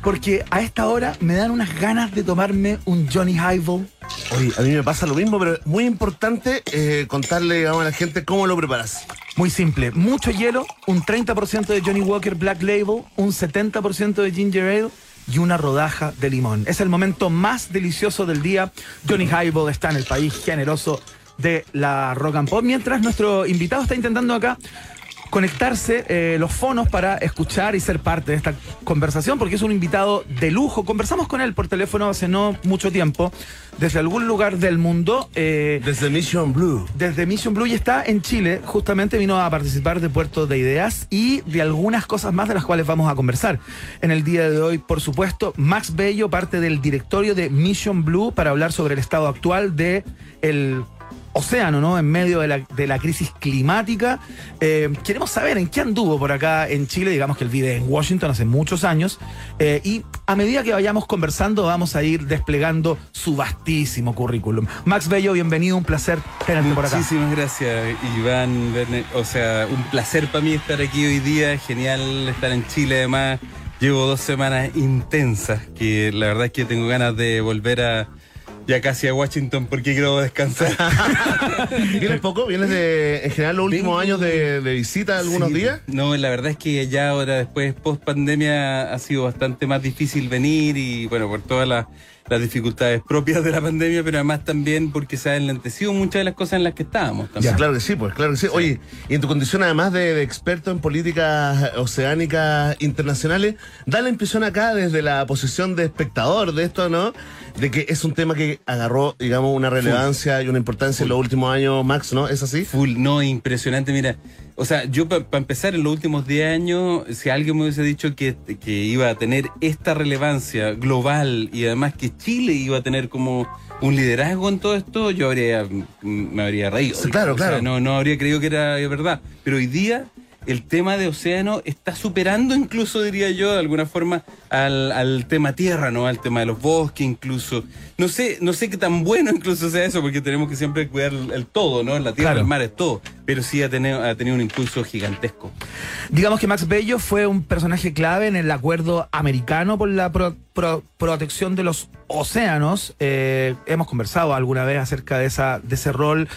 Porque a esta hora me dan unas ganas de tomarme un Johnny Highball. Oye, a mí me pasa lo mismo, pero es muy importante eh, contarle digamos, a la gente cómo lo preparas. Muy simple, mucho hielo, un 30% de Johnny Walker Black Label, un 70% de Ginger Ale y una rodaja de limón. Es el momento más delicioso del día. Johnny Highball está en el país generoso de la rock and pop, mientras nuestro invitado está intentando acá conectarse eh, los fonos para escuchar y ser parte de esta conversación, porque es un invitado de lujo. Conversamos con él por teléfono hace no mucho tiempo, desde algún lugar del mundo. eh, Desde Mission Blue. desde Mission Blue y está en Chile. Justamente vino a participar de Puerto de Ideas y de algunas cosas más de las cuales vamos a conversar. En el día de hoy, por supuesto, Max Bello, parte del directorio de Mission Blue, para hablar sobre el estado actual de el océano, ¿no? En medio de la, de la crisis climática. Eh, queremos saber en qué anduvo por acá en Chile. Digamos que él vive en Washington hace muchos años. Eh, y a medida que vayamos conversando, vamos a ir desplegando su vastísimo currículum. Max Bello, bienvenido. Un placer tenerte por acá. Muchísimas gracias, Iván. O sea, un placer para mí estar aquí hoy día. Genial estar en Chile, además. Llevo dos semanas intensas que la verdad es que tengo ganas de volver a, ya casi a Washington porque quiero descansar. ¿Vienes poco? ¿Vienes de, en general, los últimos Vengo- años de, de visita algunos Sí, días? No, la verdad es que ya ahora después, post pandemia, ha sido bastante más difícil venir y bueno, por todas las, las dificultades propias de la pandemia, pero además también porque se han enlentecido muchas de las cosas en las que estábamos también. Ya, claro que sí, pues claro que sí. Oye, y en tu condición además de, de experto en políticas oceánicas internacionales, da la impresión acá desde la posición de espectador de esto, ¿no? De que es un tema que agarró, digamos, una relevancia y una importancia en los últimos años, Max, ¿no? ¿Es así? Full, no, impresionante. Mira, o sea, yo para empezar, en los últimos 10 años, si alguien me hubiese dicho que, que iba a tener esta relevancia global y además que Chile iba a tener como un liderazgo en todo esto, yo habría, mm, me habría reído. Claro, O sea, claro. no, no habría creído que era verdad. Pero hoy día el tema de océano está superando incluso, diría yo, de alguna forma, al, al tema tierra, ¿no? Al tema de los bosques incluso. No sé, no sé qué tan bueno incluso sea eso, porque tenemos que siempre cuidar el, el todo, ¿no? La tierra, Claro. el mar es todo. Pero sí ha tenido, ha tenido un impulso gigantesco. Digamos que Max Bello fue un personaje clave en el acuerdo americano por la pro- pro- protección de los océanos. Eh, hemos conversado alguna vez acerca de, esa, de ese rol.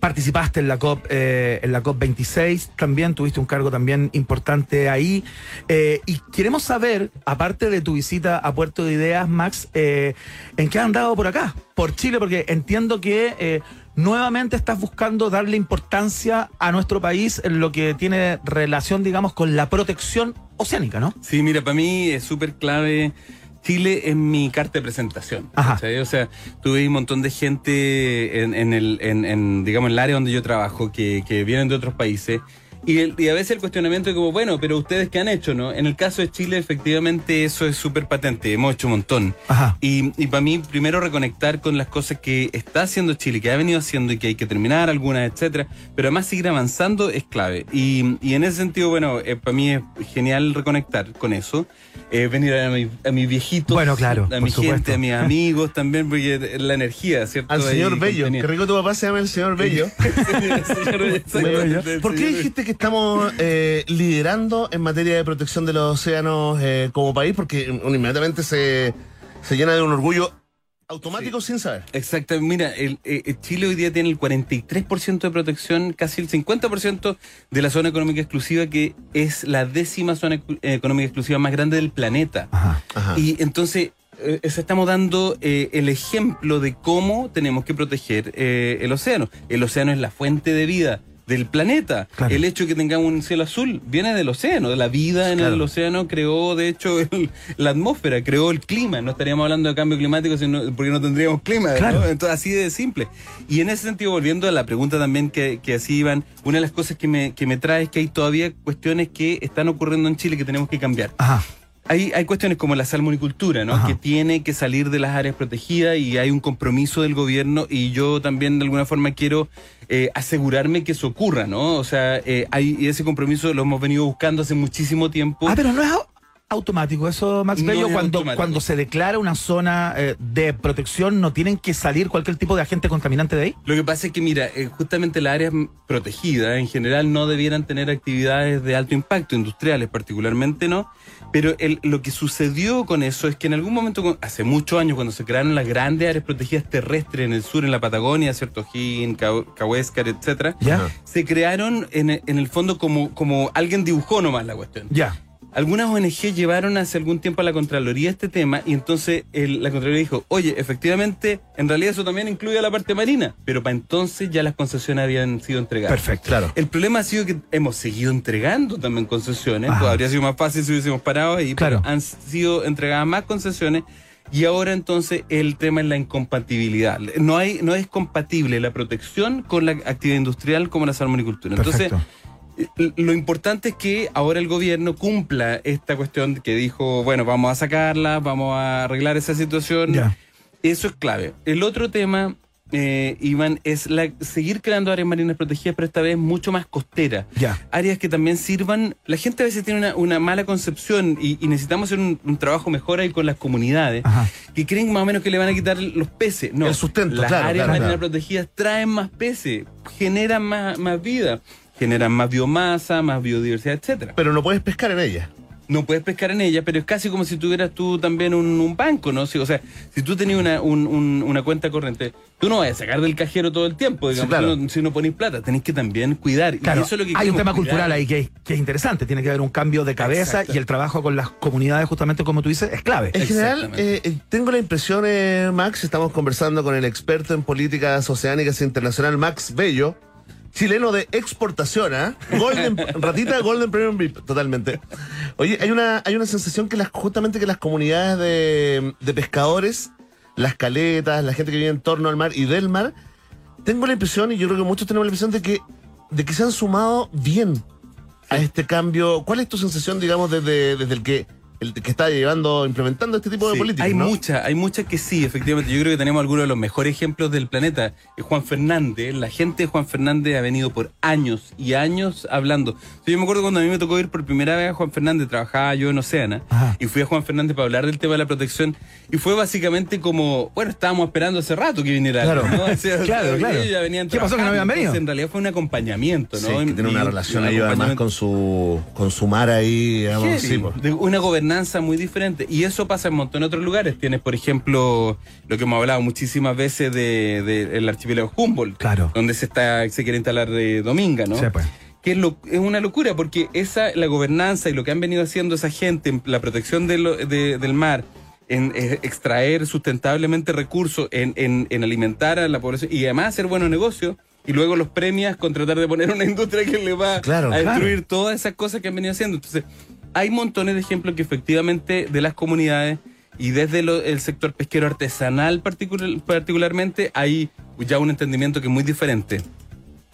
Participaste en la COP eh, en la COP 26, también tuviste un cargo también importante ahí. Eh, y queremos saber, aparte de tu visita a Puerto de Ideas, Max, eh, ¿en qué has andado por acá, por Chile? Porque entiendo que nuevamente estás buscando darle importancia a nuestro país en lo que tiene relación, digamos, con la protección oceánica, ¿no? Sí, mira, para mí es súper clave. Chile es mi carta de presentación. Ajá. O sea, tuve un montón de gente en, en el, en, en, digamos, en el área donde yo trabajo que, que vienen de otros países. Y, el- y a veces el cuestionamiento es como, bueno, pero ustedes qué han hecho, ¿no? En el caso de Chile, efectivamente, eso es súper patente. Hemos hecho un montón. Ajá. Y, y para mí, primero reconectar con las cosas que está haciendo Chile, que ha venido haciendo y que hay que terminar algunas, etcétera. Pero además seguir avanzando es clave. Y, y en ese sentido, bueno, eh, para mí es genial reconectar con eso. Eh, venir a mi, a mis viejitos, Bueno, claro, a mi supuesto. gente, a mis amigos también, porque la energía, ¿cierto? Al Ahí señor Bello. contenida. Qué rico tu papá se llama el señor Bello. Señor Bello, exactamente, ¿Por qué señor dijiste que estamos eh, liderando en materia de protección de los océanos eh, como país? Porque uno inmediatamente se, se llena de un orgullo automático sin saber. Exacto, mira, el, eh, Chile hoy día tiene el 43% de protección, casi el 50% de la zona económica exclusiva, que es la décima zona económica exclusiva más grande del planeta. Ajá. Ajá. Y entonces eh, eso estamos dando eh, el ejemplo de cómo tenemos que proteger eh, el océano. El océano es la fuente de vida del planeta. Claro. El hecho de que tengamos un cielo azul viene del océano, de la vida en Claro. el océano creó, de hecho, el- la atmósfera, creó el clima. No estaríamos hablando de cambio climático sino, porque no tendríamos clima. ¿no? Claro. Entonces, así de simple. Y en ese sentido, volviendo a la pregunta también que, que así iban, una de las cosas que me, que me trae es que hay todavía cuestiones que están ocurriendo en Chile que tenemos que cambiar. Ajá. Hay, hay cuestiones como la salmonicultura, ¿no? Ajá. Que tiene que salir de las áreas protegidas y hay un compromiso del gobierno y yo también de alguna forma quiero eh, asegurarme que eso ocurra, ¿no? O sea, eh, hay, y ese compromiso lo hemos venido buscando hace muchísimo tiempo. Ah, pero no es au- automático eso, Max No Bello. es cuando, automático. cuando se declara una zona eh, de protección, ¿no tienen que salir cualquier tipo de agente contaminante de ahí? Lo que pasa es que, mira, eh, justamente las áreas protegidas en general no debieran tener actividades de alto impacto, industriales particularmente no, pero el- lo que sucedió con eso es que en algún momento, hace muchos años, cuando se crearon las grandes áreas protegidas terrestres en el sur, en la Patagonia, ¿cierto? Ca- Cahuéscar, etcétera, ¿Ya? Se crearon en, en el fondo como, como alguien dibujó nomás la cuestión. Ya. Algunas ONG llevaron hace algún tiempo a la Contraloría este tema y entonces el- la Contraloría dijo, oye, efectivamente, en realidad eso también incluye a la parte marina, pero para entonces ya las concesiones habían sido entregadas. Perfecto. Claro. El problema ha sido que hemos seguido entregando también concesiones, pues habría sido más fácil si hubiésemos parado ahí, Claro. pero han sido entregadas más concesiones y ahora entonces el tema es la incompatibilidad. No, hay, no es compatible la protección con la actividad industrial como la salmonicultura. Entonces, Perfecto. Lo importante es que ahora el gobierno cumpla esta cuestión que dijo, bueno, vamos a sacarla, vamos a arreglar esa situación. Eso es clave. El otro tema, eh, Iván, es la, seguir creando áreas marinas protegidas, pero esta vez mucho más costeras. Áreas que también sirvan. La gente a veces tiene una, una mala concepción y, y necesitamos hacer un, un trabajo mejor ahí con las comunidades Ajá. que creen más o menos que le van a quitar los peces. No, El sustento, las claro, áreas claro, marinas claro. protegidas traen más peces, generan más, más vida, generan más biomasa, más biodiversidad, etcétera. Pero no puedes pescar en ella. no puedes pescar en ella, pero es casi como si tuvieras tú también un, un banco, ¿no? Si- o sea, si tú tenías una, un- un- una cuenta corriente, tú no vas a sacar del cajero todo el tiempo, digamos, claro. si, no, si no plata, tenés que también cuidar. Claro, y eso es lo que hay un tema cuidar. cultural ahí que es, que es interesante. Tiene que haber un cambio de cabeza y el trabajo con las comunidades, justamente como tú dices, es clave. En general, eh, eh, tengo la impresión, eh, Max, estamos conversando con el experto en políticas oceánicas internacional, Max Bello, chileno de exportación, ¿ah? Golden, ratita Golden Premium VIP, totalmente. Oye, hay una, hay una sensación que las, justamente que las comunidades de, de pescadores, las caletas, la gente que vive en torno al mar y del mar, tengo la impresión, y yo creo que muchos tenemos la impresión de que, de que se han sumado bien a este cambio. ¿Cuál es tu sensación, digamos, desde, desde el que el que está llevando, implementando este tipo de políticas? hay ¿no? muchas, hay muchas que sí, efectivamente. Yo creo que tenemos algunos de los mejores ejemplos del planeta. Es Juan Fernández, la gente de Juan Fernández ha venido por años y años hablando. Yo me acuerdo cuando a mí me tocó ir por primera vez a Juan Fernández, trabajaba yo en Oceana, Ajá. y fui a Juan Fernández para hablar del tema de la protección, y fue básicamente como, bueno, estábamos esperando hace rato que viniera Claro. ¿no? O sea, Claro, claro. ya venían ¿Qué pasó que no habían venido? En realidad fue un acompañamiento, ¿no? Sí, que tiene una Y- relación ahí además con su, con su mar ahí, digamos. Sí, pues. de una gobernanza muy diferente. Y eso pasa en un montón de otros lugares. Tienes, por ejemplo, lo que hemos hablado muchísimas veces del de, el archipiélago Humboldt, Claro. donde se está se quiere instalar de Dominga, ¿no? Sí, pues. Que es, lo- es una locura, porque esa la gobernanza y lo que han venido haciendo esa gente, en la protección de lo- de- del mar, en eh, extraer sustentablemente recursos, en, en- en alimentar a la población y además hacer buenos negocios. Y luego los premias con tratar de poner una industria que le va Claro, a destruir claro. todas esas cosas que han venido haciendo. Entonces, hay montones de ejemplos que efectivamente de las comunidades y desde lo- el sector pesquero artesanal particular- particularmente hay ya un entendimiento que es muy diferente.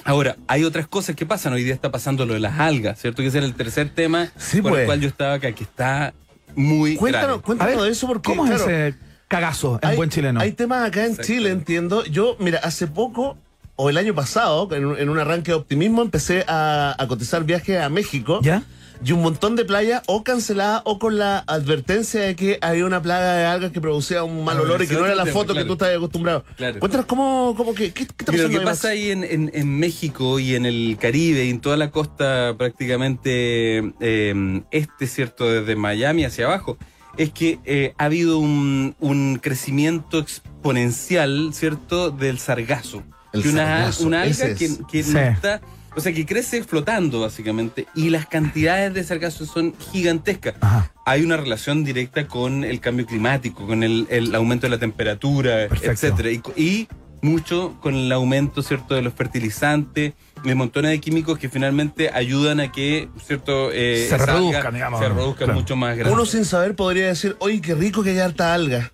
Ahora, hay otras cosas que pasan. Hoy día está pasando lo de las algas, ¿cierto? Que ese era el tercer tema Sí, por pues. el cual yo estaba acá, que está muy Cuéntanos, grave. Cuéntanos ver, de eso porque. ¿cómo es claro, ese cagazo en hay, buen chileno? Hay temas acá en. Chile, entiendo. Yo, mira, hace poco, o el año pasado, en un, en un arranque de optimismo, empecé a, a cotizar viajes a México. ¿Ya? Y un montón de playas o canceladas o con la advertencia de que había una plaga de algas que producía un mal Ah, olor y que no era la tema, foto que claro. tú estabas acostumbrado. Claro. Cuéntanos cómo, cómo que, ¿qué, qué está Mira, lo pasando que pasa ahí en, en- en México y en el Caribe y en toda la costa prácticamente eh, este, ¿cierto? Desde Miami hacia abajo, es que eh, ha habido un, un crecimiento exponencial, ¿cierto? Del sargazo. El Que una, sargazo, una alga que, es. que Sí. no está... O sea, que crece flotando, básicamente, y las cantidades de sargazo son gigantescas. Ajá. Hay una relación directa con el cambio climático, con el, el aumento de la temperatura, Perfecto. etcétera. Y, y mucho con el aumento, ¿cierto?, de los fertilizantes, de montones de químicos que finalmente ayudan a que, ¿cierto?, eh, Se alga digamos. Se reproduzcan Claro. mucho más grandes. Uno sin saber podría decir, oye, qué rico que haya harta alga.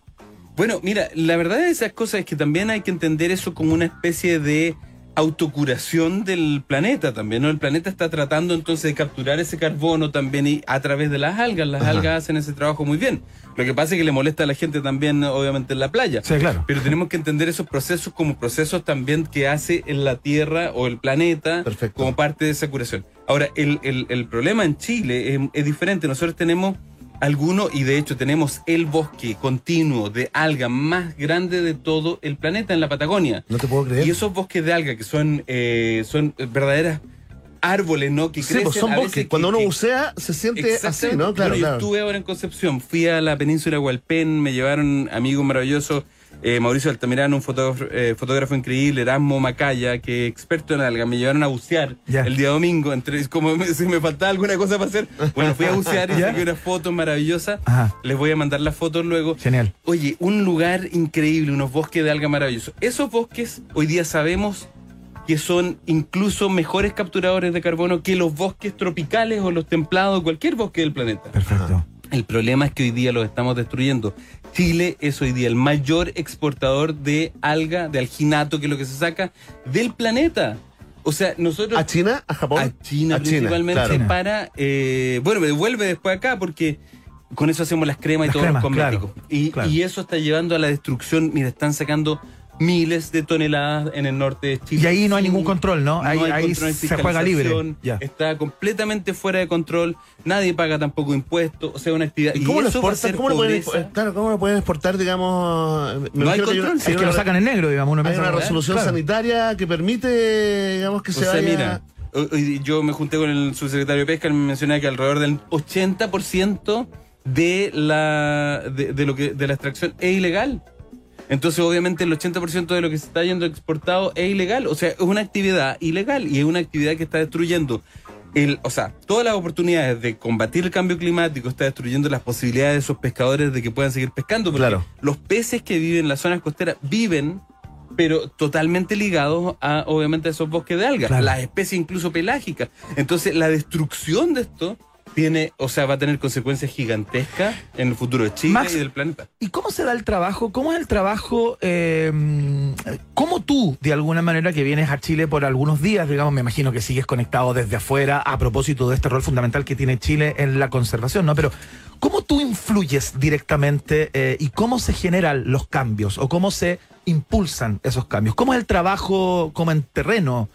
Bueno, mira, la verdad de esas cosas es que también hay que entender eso como una especie de autocuración del planeta también, ¿no? El planeta está tratando entonces de capturar ese carbono también y a través de las algas. Las Ajá. algas hacen ese trabajo muy bien. Lo que pasa es que le molesta a la gente también, obviamente, en la playa. Sí, claro. Pero tenemos que entender esos procesos como procesos también que hace en la Tierra o el planeta Perfecto. como parte de esa curación. Ahora, el, el- el problema en Chile es, es diferente. Nosotros tenemos alguno, y de hecho tenemos el bosque continuo de alga más grande de todo el planeta en la Patagonia. No te puedo creer. Y esos bosques de alga que son, eh, son verdaderas árboles, ¿no? Que sí, pues crecen son a veces bosques. que- Cuando uno bucea, se siente así. ¿no? Claro, Bueno, claro. Yo estuve ahora en Concepción, fui a la península de Hualpén, me llevaron amigo maravilloso, eh, Mauricio Altamirano, un fotógrafo, eh, fotógrafo increíble, Erasmo Macaya, que experto en algas, me llevaron a bucear el día domingo, entre, como me- si me faltaba alguna cosa para hacer, bueno, fui a bucear y Ya. saqué unas fotos maravillosas, Ajá. les voy a mandar las fotos luego. Genial. Oye, un lugar increíble, unos bosques de alga maravillosos. Esos bosques hoy día sabemos que son incluso mejores capturadores de carbono que los bosques tropicales o los templados, cualquier bosque del planeta. Perfecto. El problema es que hoy día los estamos destruyendo. Chile es hoy día el mayor exportador de alga, de alginato, que es lo que se saca del planeta. O sea, nosotros ¿A China? ¿A Japón? a China A principalmente claro. para eh, bueno me devuelve después acá porque con eso hacemos las cremas y Las todos cremas, los cosméticos claro, y, claro. y eso está llevando a la destrucción mira están sacando miles de toneladas en el norte de Chile Y ahí no hay ningún control, ¿no? Ahí- control, se juega libre. está completamente fuera de control nadie paga tampoco impuestos o sea una actividad ¿Y cómo lo exportan? ¿Cómo lo pueden, claro, ¿cómo lo pueden exportar, digamos? me No hay que control, una- Es que lo una- sacan en negro, digamos. Uno Hay piensa, una resolución Claro. sanitaria que permite, digamos, que O se sea, vaya... mira, yo me junté con el subsecretario de Pesca, él me mencionaba que alrededor del 80% de la, de, de lo que, de la extracción es ilegal. Entonces, obviamente, el 80% de lo que se está yendo exportado es ilegal. O sea, es una actividad ilegal y es una actividad que está destruyendo el, o sea, todas las oportunidades de combatir el cambio climático está destruyendo las posibilidades de esos pescadores de que puedan seguir pescando. Porque Claro. los peces que viven en las zonas costeras viven, pero totalmente ligados a, obviamente, a esos bosques de algas. Claro. Las especies incluso pelágicas. Entonces, la destrucción de esto tiene, o sea, va a tener consecuencias gigantescas en el futuro de Chile Max, y del planeta. ¿Y cómo se da el trabajo? ¿Cómo es el trabajo? Eh, ¿Cómo tú, de alguna manera, que vienes a Chile por algunos días, digamos, me imagino que sigues conectado desde afuera a propósito de este rol fundamental que tiene Chile en la conservación, ¿no? Pero, ¿cómo tú influyes directamente eh, y cómo se generan los cambios o cómo se impulsan esos cambios? ¿Cómo es el trabajo como en terreno?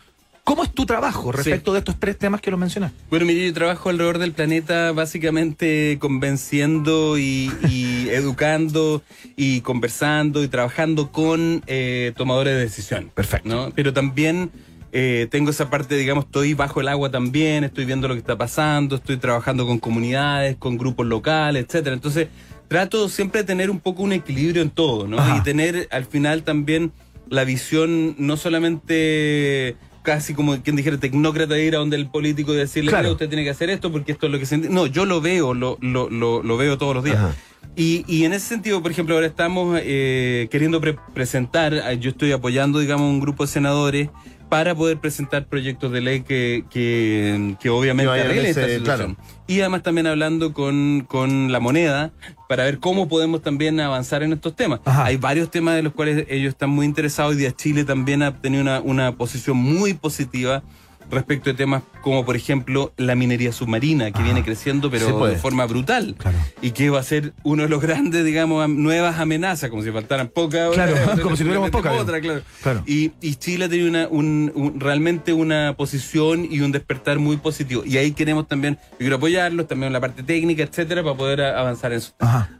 ¿Cómo es tu trabajo respecto de estos tres temas que lo mencionas? Bueno, mire, yo trabajo alrededor del planeta básicamente convenciendo y, y educando y conversando y trabajando con eh, tomadores de decisión. Perfecto. ¿no? Pero también eh, tengo esa parte, digamos, estoy bajo el agua también, estoy viendo lo que está pasando, estoy trabajando con comunidades, con grupos locales, etcétera. Entonces, trato siempre de tener un poco un equilibrio en todo, ¿no? Ajá. Y tener al final también la visión no solamente casi como quien dijera tecnócrata ir a donde el político y decirle, Claro. "Mira, usted tiene que hacer esto porque esto es lo que se enti-". No, yo lo veo, lo, lo, lo, lo veo todos los días. Ajá. Y, y en ese sentido, por ejemplo, ahora estamos eh, queriendo pre- presentar, eh, yo estoy apoyando, digamos, un grupo de senadores para poder presentar proyectos de ley que, que, que obviamente arreglen esta situación. Y además también hablando con, con la moneda para ver cómo podemos también avanzar en estos temas. Ajá. Hay varios temas de los cuales ellos están muy interesados y Día Chile también ha tenido una, una posición muy positiva respecto de temas como por ejemplo la minería submarina que viene creciendo pero de forma brutal Claro. y que va a ser uno de los grandes digamos am- nuevas amenazas como si faltaran pocas Claro, como si tuviéramos pocas, otra, claro. Claro. Y, y Chile ha tenido una, un, un- realmente una posición y un despertar muy positivo y ahí queremos también yo quiero apoyarlos también en la parte técnica etcétera para poder avanzar en eso.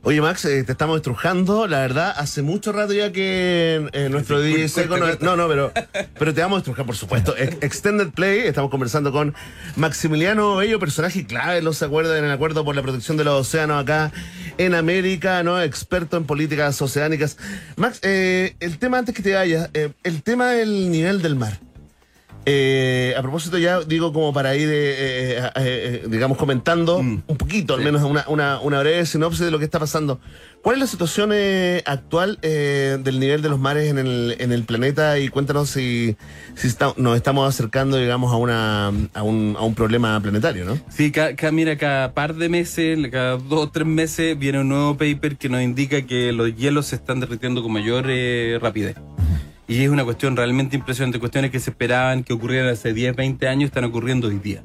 Oye, Max, eh, te estamos estrujando. La verdad, hace mucho rato ya que eh, nuestro Sí, DJ Seco no, no, pero, pero te vamos a estrujar, por supuesto. Ex- Extended Play, estamos conversando con Maximiliano Bello, personaje clave, no se acuerdan, en el acuerdo por la protección de los océanos acá en América, ¿no? Experto en políticas oceánicas. Max, eh, el tema antes que te vayas, eh, el tema del nivel del mar. Eh, a propósito, ya digo, como para ir, eh, eh, eh, eh, digamos, comentando Mm. un poquito, al Sí. menos una, una, una breve sinopsis de lo que está pasando. ¿Cuál es la situación eh, actual eh, del nivel de los mares en el, en el planeta? Y cuéntanos si, si está- nos estamos acercando, digamos, a, una, a, un, a un problema planetario, ¿no? Sí, ca- ca- mira, cada par de meses, cada dos o tres meses, viene un nuevo paper que nos indica que los hielos se están derritiendo con mayor rapidez. Y es una cuestión realmente impresionante. Cuestiones que se esperaban que ocurrieran hace 10, 20 años están ocurriendo hoy día.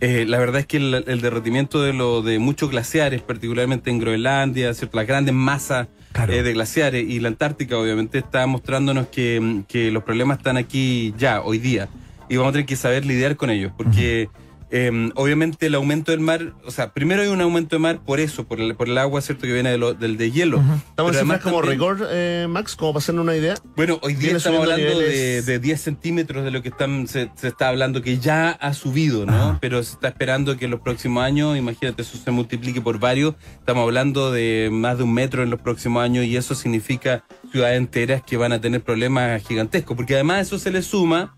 Eh, la verdad es que el, el derretimiento de, lo, de muchos glaciares, particularmente en Groenlandia, ¿cierto? las grandes masas Claro. eh, de glaciares y la Antártica, obviamente, está mostrándonos que, que los problemas están aquí ya, hoy día. Y vamos a tener que saber lidiar con ellos, porque eh, obviamente el aumento del mar, o sea, primero hay un aumento de mar por eso, por el, por el agua, ¿cierto? Que viene de lo- del de hielo. Estamos en como también- eh, Max, como para hacernos una idea. bueno, hoy día estamos hablando de, de 10 centímetros de lo que están, se, se está hablando que ya ha subido, ¿no? Pero se está esperando que en los próximos años, imagínate, eso se multiplique por varios. Estamos hablando de más de un metro en los próximos años y eso significa ciudades enteras que van a tener problemas gigantescos, porque además eso se le suma.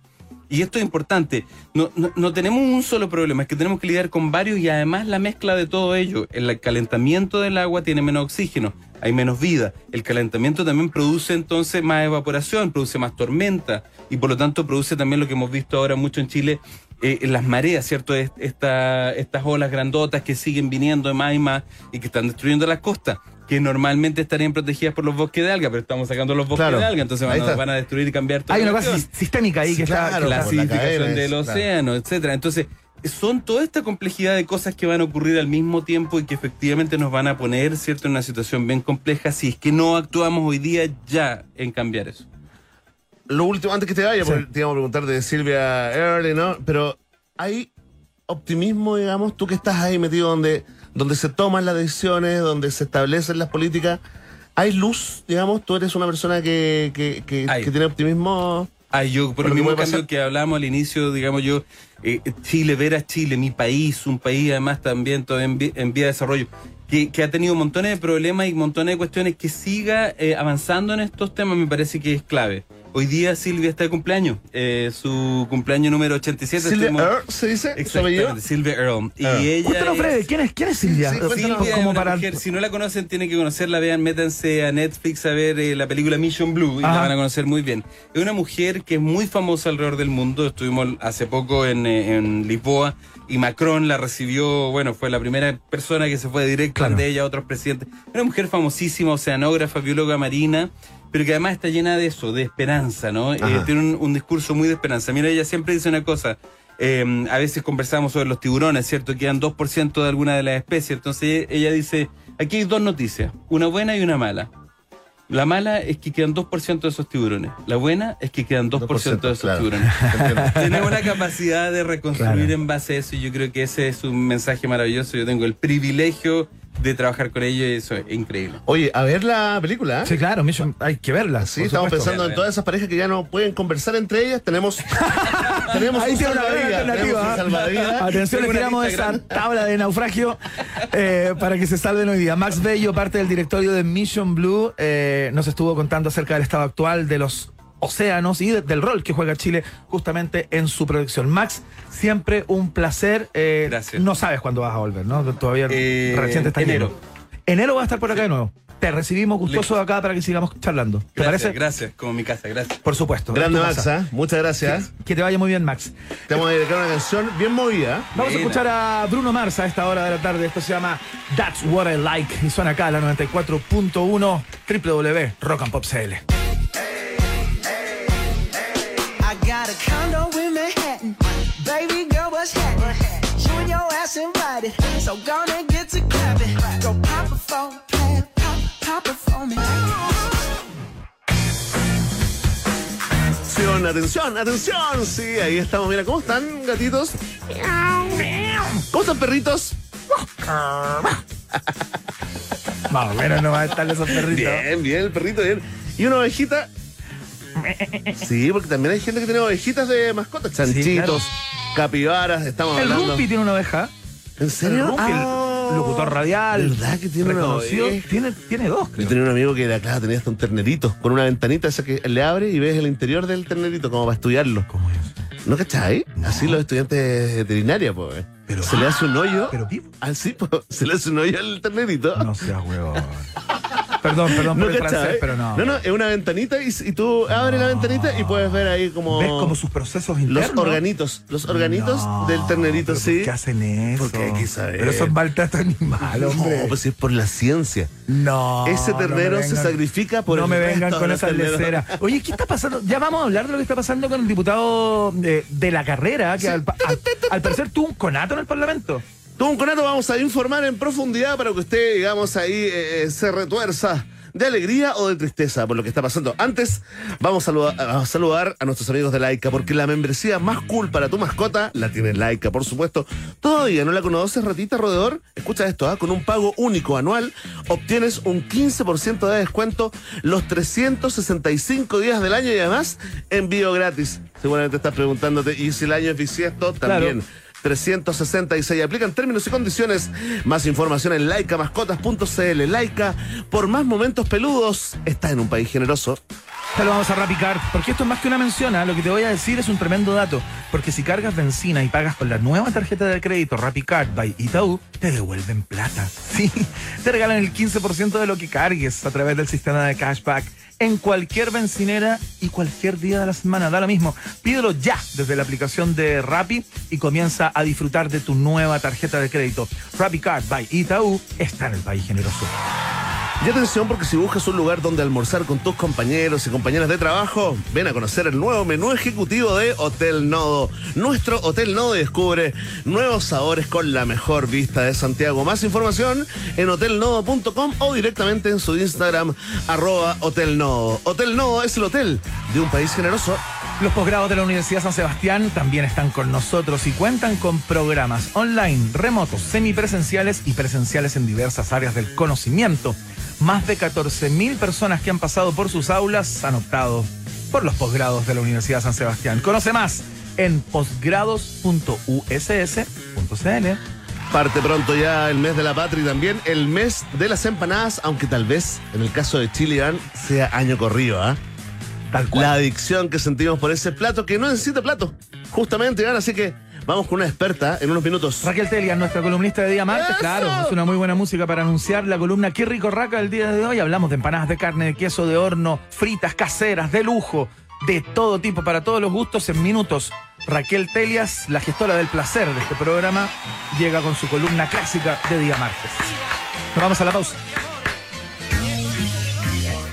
Y esto es importante, no, no, no tenemos un solo problema, es que tenemos que lidiar con varios y además la mezcla de todo ello. El calentamiento del agua tiene menos oxígeno, hay menos vida. El calentamiento también produce entonces más evaporación, produce más tormenta y por lo tanto produce también lo que hemos visto ahora mucho en Chile, eh, las mareas, ¿cierto? Es- Esta, estas olas grandotas que siguen viniendo de más y más y que están destruyendo las costas que normalmente estarían protegidas por los bosques de alga, pero estamos sacando los bosques Claro. de alga, entonces van van a destruir y cambiar toda Hay una cosa sistémica ahí Sí, que está. claro, la acidificación del claro. océano, etcétera. Entonces, son toda esta complejidad de cosas que van a ocurrir al mismo tiempo y que efectivamente nos van a poner, ¿cierto?, en una situación bien compleja si es que no actuamos hoy día ya en cambiar eso. Lo último, antes que te vaya, Sí. porque te íbamos a preguntar de Silvia Early, ¿no? Pero hay optimismo, digamos, tú que estás ahí metido donde, donde se toman las decisiones, donde se establecen las políticas. ¿Hay luz, digamos? ¿Tú eres una persona que, que, que, Hay. que tiene optimismo? Ah, yo, por Por el mismo cambio que hablamos al inicio, digamos yo, eh, Chile, ver a Chile, mi país, un país además también todavía en, en vía de desarrollo, que, que ha tenido montones de problemas y montones de cuestiones, que siga eh, avanzando en estos temas me parece que es clave. Hoy día Silvia está de cumpleaños, eh, su cumpleaños número 87. Silvia estuvimos- Earl, se dice. Exactamente, Silvia Earl. Y Earl. ella Cuéntanos, es- Freddy, ¿quién es, quién es Silvia? Sí. Silvia es como una para... mujer, si no la conocen, tienen que conocerla, vean, métanse a Netflix a ver eh, la película Mission Blue y Ajá. la van a conocer muy bien. Es una mujer que es muy famosa alrededor del mundo, estuvimos hace poco en, eh, en Lisboa y Macron la recibió, bueno, fue la primera persona que se fue directo Claro. de ella a otros presidentes. Una mujer famosísima, oceanógrafa, bióloga marina, pero que además está llena de eso, de esperanza, ¿no? Eh, tiene un, un discurso muy de esperanza. Mira, ella siempre dice una cosa, eh, a veces conversamos sobre los tiburones, ¿cierto? Quedan 2% de alguna de las especies. Entonces ella dice, aquí hay dos noticias, una buena y una mala. La mala es que quedan 2% de esos tiburones. La buena es que quedan 2%, de esos claro. tiburones. Tiene una capacidad de reconstruir Claro. en base a eso y yo creo que ese es un mensaje maravilloso. Yo tengo el privilegio de trabajar con ella y eso es increíble. Oye, a ver la película. ¿eh? Sí, claro, Mission- hay que verla. Sí, estamos supuesto. pensando en todas esas parejas que ya no pueden conversar entre ellas. Tenemos, tenemos Ahí un tiene una buena salvavidas. Tenemos salvavidas. Atención, les tiramos esa tabla de naufragio eh, para que se salven hoy día. Max Bello, parte del directorio de Mission Blue, eh, nos estuvo contando acerca del estado actual de los océanos y de- del rol que juega Chile justamente en su protección. Max, siempre un placer. eh, Gracias. No sabes cuándo vas a volver, ¿no? Todavía Eh, recién te está enero. lleno. Enero va a estar por acá de nuevo. Te recibimos gustoso Listo. acá para que sigamos charlando. ¿Te Gracias, parece? gracias, como mi casa, gracias. Por supuesto. Grande Max. ¿ah? muchas gracias. Que te vaya muy bien, Max. Te vamos a dedicar una canción bien movida. Vamos a escuchar a Bruno Mars a esta hora de la tarde. Esto se llama That's What I Like y suena acá a la 94.1 www invited. So gonna get to clapping. Go pop for play, pop, pop it for me. Atención, atención, atención. Sí, ahí estamos. Mira, ¿cómo están, gatitos? ¿Cómo están, perritos? Más o menos no va a estar esos perritos. Bien, bien, el perrito, bien. ¿Y una ovejita? Sí, porque también hay gente que tiene ovejitas de mascotas. Chanchitos, capibaras, estamos El hablando. Rumpi tiene una oveja. ¿En El serio? Rumpi, Ah, el locutor radial. ¿Verdad que tiene una oveja? Tiene, tiene dos, Yo creo. tenía un amigo que era, claro, tenía hasta un ternerito con una ventanita esa que le abre y ves el interior del ternerito como para estudiarlo. ¿Cómo es? ¿No cachai? Así los estudiantes de veterinaria, pues. Pero- se le hace un hoyo. Pero vivo. Así, pues, se le hace un hoyo al ternerito. No seas huevón. Perdón, perdón ¿No por el francés, pero no. No, no, es una ventanita y, y tú abres la ventanita y puedes ver ahí como. ¿Ves como sus procesos internos? Los organitos, los organitos No, del ternerito, pero sí. ¿Por qué hacen eso? Porque hay que saber. Pero eso es maltrato animal, hombre. No, pues es por la ciencia. No. Ese no me ternero se sacrifica por No el me resto vengan con terneros. leceras. Oye, ¿qué está pasando? Ya vamos a hablar de lo que está pasando con el diputado de, de la carrera, que al- al parecer tuvo un conato en el Parlamento. Todo un conato vamos a informar en profundidad para que usted, digamos, ahí eh, eh, se retuerza de alegría o de tristeza por lo que está pasando. Antes, vamos a, saludar- a saludar a nuestros amigos de Laika, porque la membresía más cool para tu mascota la tiene Laika, por supuesto. Todavía no la conoces, ratita roedor. Escucha esto, ¿ah? con un pago único anual obtienes un 15% de descuento los 365 días del año y además envío gratis. Seguramente estás preguntándote, ¿y si el año es bisiesto? También. 366. Aplican términos y condiciones. Más información en laicamascotas.cl. Laica, por más momentos peludos, está en un país generoso. Te lo vamos a rapicar, porque esto es más que una mención. ¿ah? Lo que te voy a decir es un tremendo dato. Porque si cargas benzina y pagas con la nueva tarjeta de crédito RapiCard by Itaú, te devuelven plata. Sí, te regalan el 15% de lo que cargues a través del sistema de cashback en cualquier bencinera y cualquier día de la semana. Da lo mismo. Pídelo ya desde la aplicación de Rappi y comienza a disfrutar de tu nueva tarjeta de crédito. RapiCard by Itaú está en el país generoso. Y atención porque si buscas un lugar donde almorzar con tus compañeros y compañeras de trabajo, ven a conocer el nuevo menú ejecutivo de Hotel Nodo. Nuestro Hotel Nodo descubre nuevos sabores con la mejor vista de Santiago. Más información en hotelnodo.com o directamente en su Instagram arroba Hotel Nodo. Hotel Nodo es el hotel de un país generoso. Los posgrados de la Universidad San Sebastián también están con nosotros y cuentan con programas online, remotos, semipresenciales y presenciales en diversas áreas del conocimiento. Más de 14.000 personas que han pasado por sus aulas han optado por los posgrados de la Universidad San Sebastián. Conoce más en posgrados.uss.cl. Parte pronto ya el mes de la patria y también el mes de las empanadas, aunque tal vez en el caso de Chile Iván, sea año corrido, ¿ah? Tal cual. La adicción que sentimos por ese plato que no necesita plato, justamente, Iván, así que vamos con una experta en unos minutos. Raquel Telia, nuestra columnista de día martes, ¡Eso! claro, es una muy buena música para anunciar la columna Qué rico raca del día de hoy. Hablamos de empanadas de carne, de queso, de horno, fritas, caseras, de lujo, de todo tipo, para todos los gustos en minutos. Raquel Telias, la gestora del placer de este programa, llega con su columna clásica de día martes. Nos vamos a la pausa.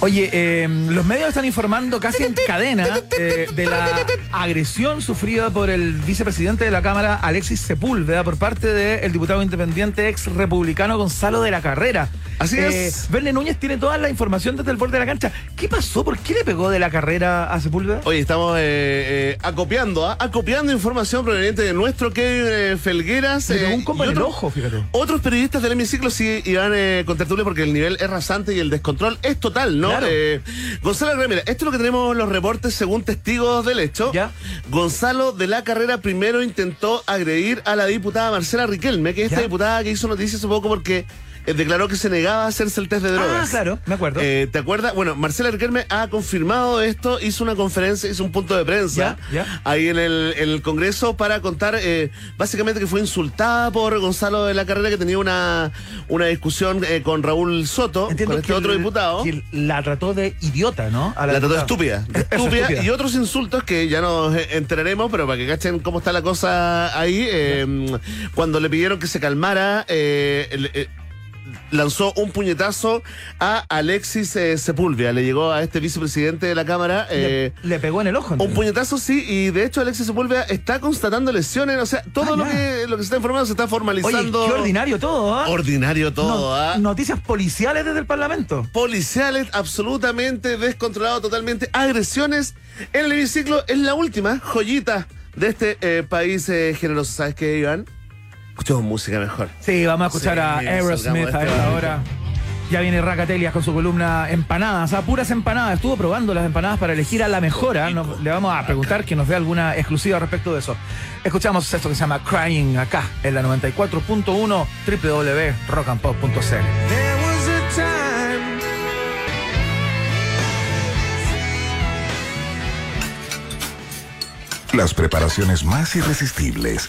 Oye, eh, los medios están informando casi en cadena eh, de la agresión sufrida por el vicepresidente de la Cámara, Alexis Sepúlveda, por parte del diputado independiente ex republicano Gonzalo de la Carrera. Así Eh, es. Verne Núñez tiene toda la información desde el borde de la cancha. ¿Qué pasó? ¿Por qué le pegó de la carrera a Sepúlveda? Oye, estamos eh, acopiando, ¿ah? acopiando información proveniente de nuestro Kevin Felgueras. Le pegó un combo y en el otro- ojo, fíjate. Otros periodistas del hemiciclo sí iban eh, con tertulia porque el nivel es rasante y el descontrol es total, ¿no? Claro. Eh, Gonzalo Herrera, mira, esto es lo que tenemos en los reportes según testigos del hecho. Ya. Gonzalo de la Carrera primero intentó agredir a la diputada Marcela Riquelme, que es esta diputada que hizo noticia hace poco porque eh, declaró que se negaba a hacerse el test de drogas. Ah, claro, me acuerdo. Eh, ¿Te acuerdas? Bueno, Marcela Riquelme ha confirmado esto, hizo una conferencia, hizo un punto de prensa Ya, ya. ahí en el, en el Congreso para contar eh, básicamente que fue insultada por Gonzalo de la Carrera, que tenía una, una discusión con Raúl Soto, Entiendo con este que otro el- diputado. que la trató de idiota, ¿no? A La trató de estúpida, de estúpida, estúpida. y otros insultos que ya nos enteraremos, pero para que cachen cómo está la cosa ahí, eh, cuando le pidieron que se calmara, el- lanzó un puñetazo a Alexis eh, Sepúlveda, le llegó a este vicepresidente de la Cámara. eh, le, le pegó en el ojo. un entonces. puñetazo, sí, y de hecho Alexis Sepúlveda está constatando lesiones, o sea, todo Ah, lo que, lo que se está informando se está Oye, formalizando. qué ordinario todo, ¿ah? Ordinario todo, No- ¿ah? Noticias policiales desde el Parlamento. policiales absolutamente descontrolados totalmente, agresiones en el hemiciclo es la última joyita de este eh, país eh, generoso. ¿Sabes qué, Iván? Escuchemos música mejor. Sí, vamos a escuchar Sí, a Aerosmith de a este esta hora. Ya viene Racatelias con su columna empanadas, a puras empanadas. Estuvo probando las empanadas para elegir a la mejora. Nos- le vamos a preguntar que nos dé alguna exclusiva respecto de eso. Escuchamos esto que se llama Crying acá en la 94.1 www.rockandpop.cl. Las preparaciones más irresistibles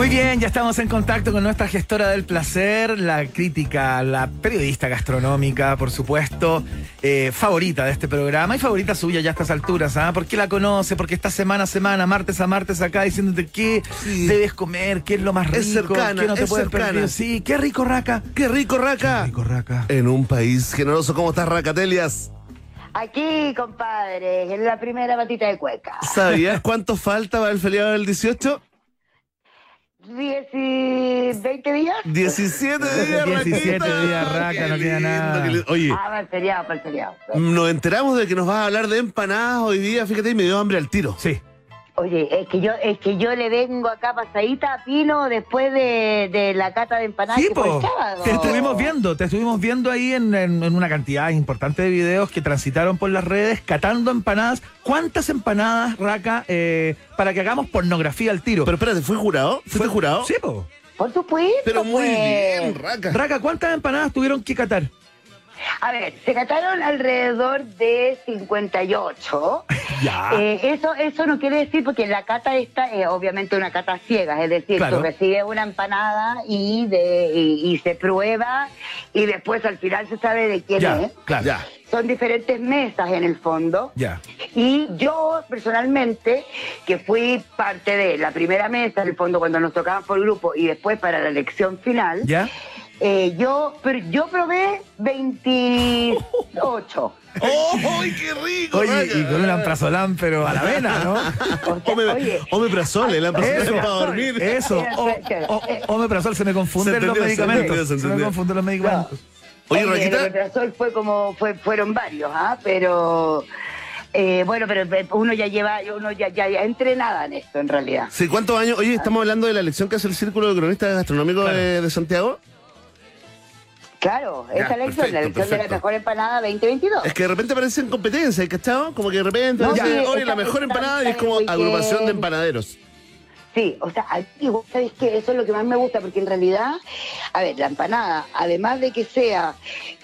Muy bien, ya estamos en contacto con nuestra gestora del placer, la crítica, la periodista gastronómica, por supuesto, eh, favorita de este programa y favorita suya ya a estas alturas, ¿ah? Porque la conoce, porque está semana a semana, martes a martes acá diciéndote qué Sí. debes comer, qué es lo más rico, Es cercana, qué no te es puedes cercana. perder. Sí, qué rico raca. ¡Qué rico, Raca! Rico raca. En un país generoso, ¿cómo estás, Racatelias? Aquí, compadre, en la primera patita de cueca. ¿Sabías cuánto falta para el feriado del 18? Diez y veinte días. 17 días, 17 Raquita. días, Raca, no queda nada. Oye, Ah, para el feriado, para el feriado. nos enteramos de que nos vas a hablar de empanadas hoy día, fíjate, y me dio hambre al tiro. Sí. Oye, es que yo, es que yo le vengo acá pasadita a Pino después de, de la cata de empanadas Sí, que fue el po. sábado. Te estuvimos viendo, te estuvimos viendo ahí en, en- en una cantidad importante de videos que transitaron por las redes catando empanadas. ¿Cuántas empanadas, Raca, eh, para que hagamos pornografía al tiro? Pero espérate, ¿fue jurado? ¿Fuiste jurado? Sí, po. Por supuesto. Pero muy pues. bien, Raca. Raca, ¿cuántas empanadas tuvieron que catar? A ver, se cataron alrededor de 58. Ya. Eh, eso, eso no quiere decir porque la cata esta es obviamente una cata ciega, es decir, Claro. tú recibes una empanada y, de, y, y se prueba y después al final se sabe de quién Ya, es. claro. Ya. Son diferentes mesas en el fondo. Ya. Y yo personalmente, que fui parte de la primera mesa, en el fondo cuando nos tocaban por grupo y después para la elección final, ¿Ya? Eh, yo, pero yo probé 28. ¡Oh, ¡ay, qué rico! Oye, y con un amprazolán, pero a la vena, ¿no? O sea, Ome- oye, Omeprazole, la persona Eso, para dormir. eso. O, o, omeprazol, se me confunden Se los entendió, medicamentos. entendió, se Se me confunden los medicamentos. Oye, el Raquita, omeprazol fue como, fue, fueron varios, ¿ah? Pero, eh, bueno, pero uno ya lleva, uno ya, ya, ya entrenada en esto, en realidad. ¿sí, ¿cuántos años? Oye, estamos hablando de la elección que hace el Círculo de Cronistas Gastronómicos Claro. de, de Santiago. Claro, Ya, esa elección, perfecto, la elección de la mejor empanada 2022. Es que de repente aparecen competencias, ¿cachado? Como que de repente No, dicen, sí, oye, la mejor empanada y es como agrupación de empanaderos. Sí, o sea, aquí, vos sabés que eso es lo que más me gusta, porque en realidad, a ver, la empanada, además de que sea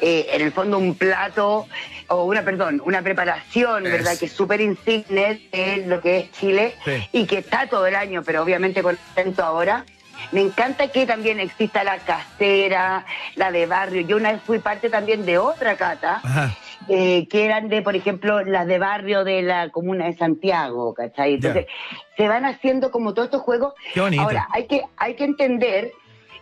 eh, en el fondo un plato, o una, perdón, una preparación, Es. ¿verdad? Que es súper insigne de lo que es Chile Sí. y que está todo el año, pero obviamente con acento ahora. Me encanta que también exista la casera, la de barrio. Yo una vez fui parte también de otra cata, Ajá. eh, que eran de, por ejemplo, las de barrio de la comuna de Santiago, ¿cachai? Entonces, se van haciendo como todos estos juegos. Qué bonito. Ahora, hay que, hay que entender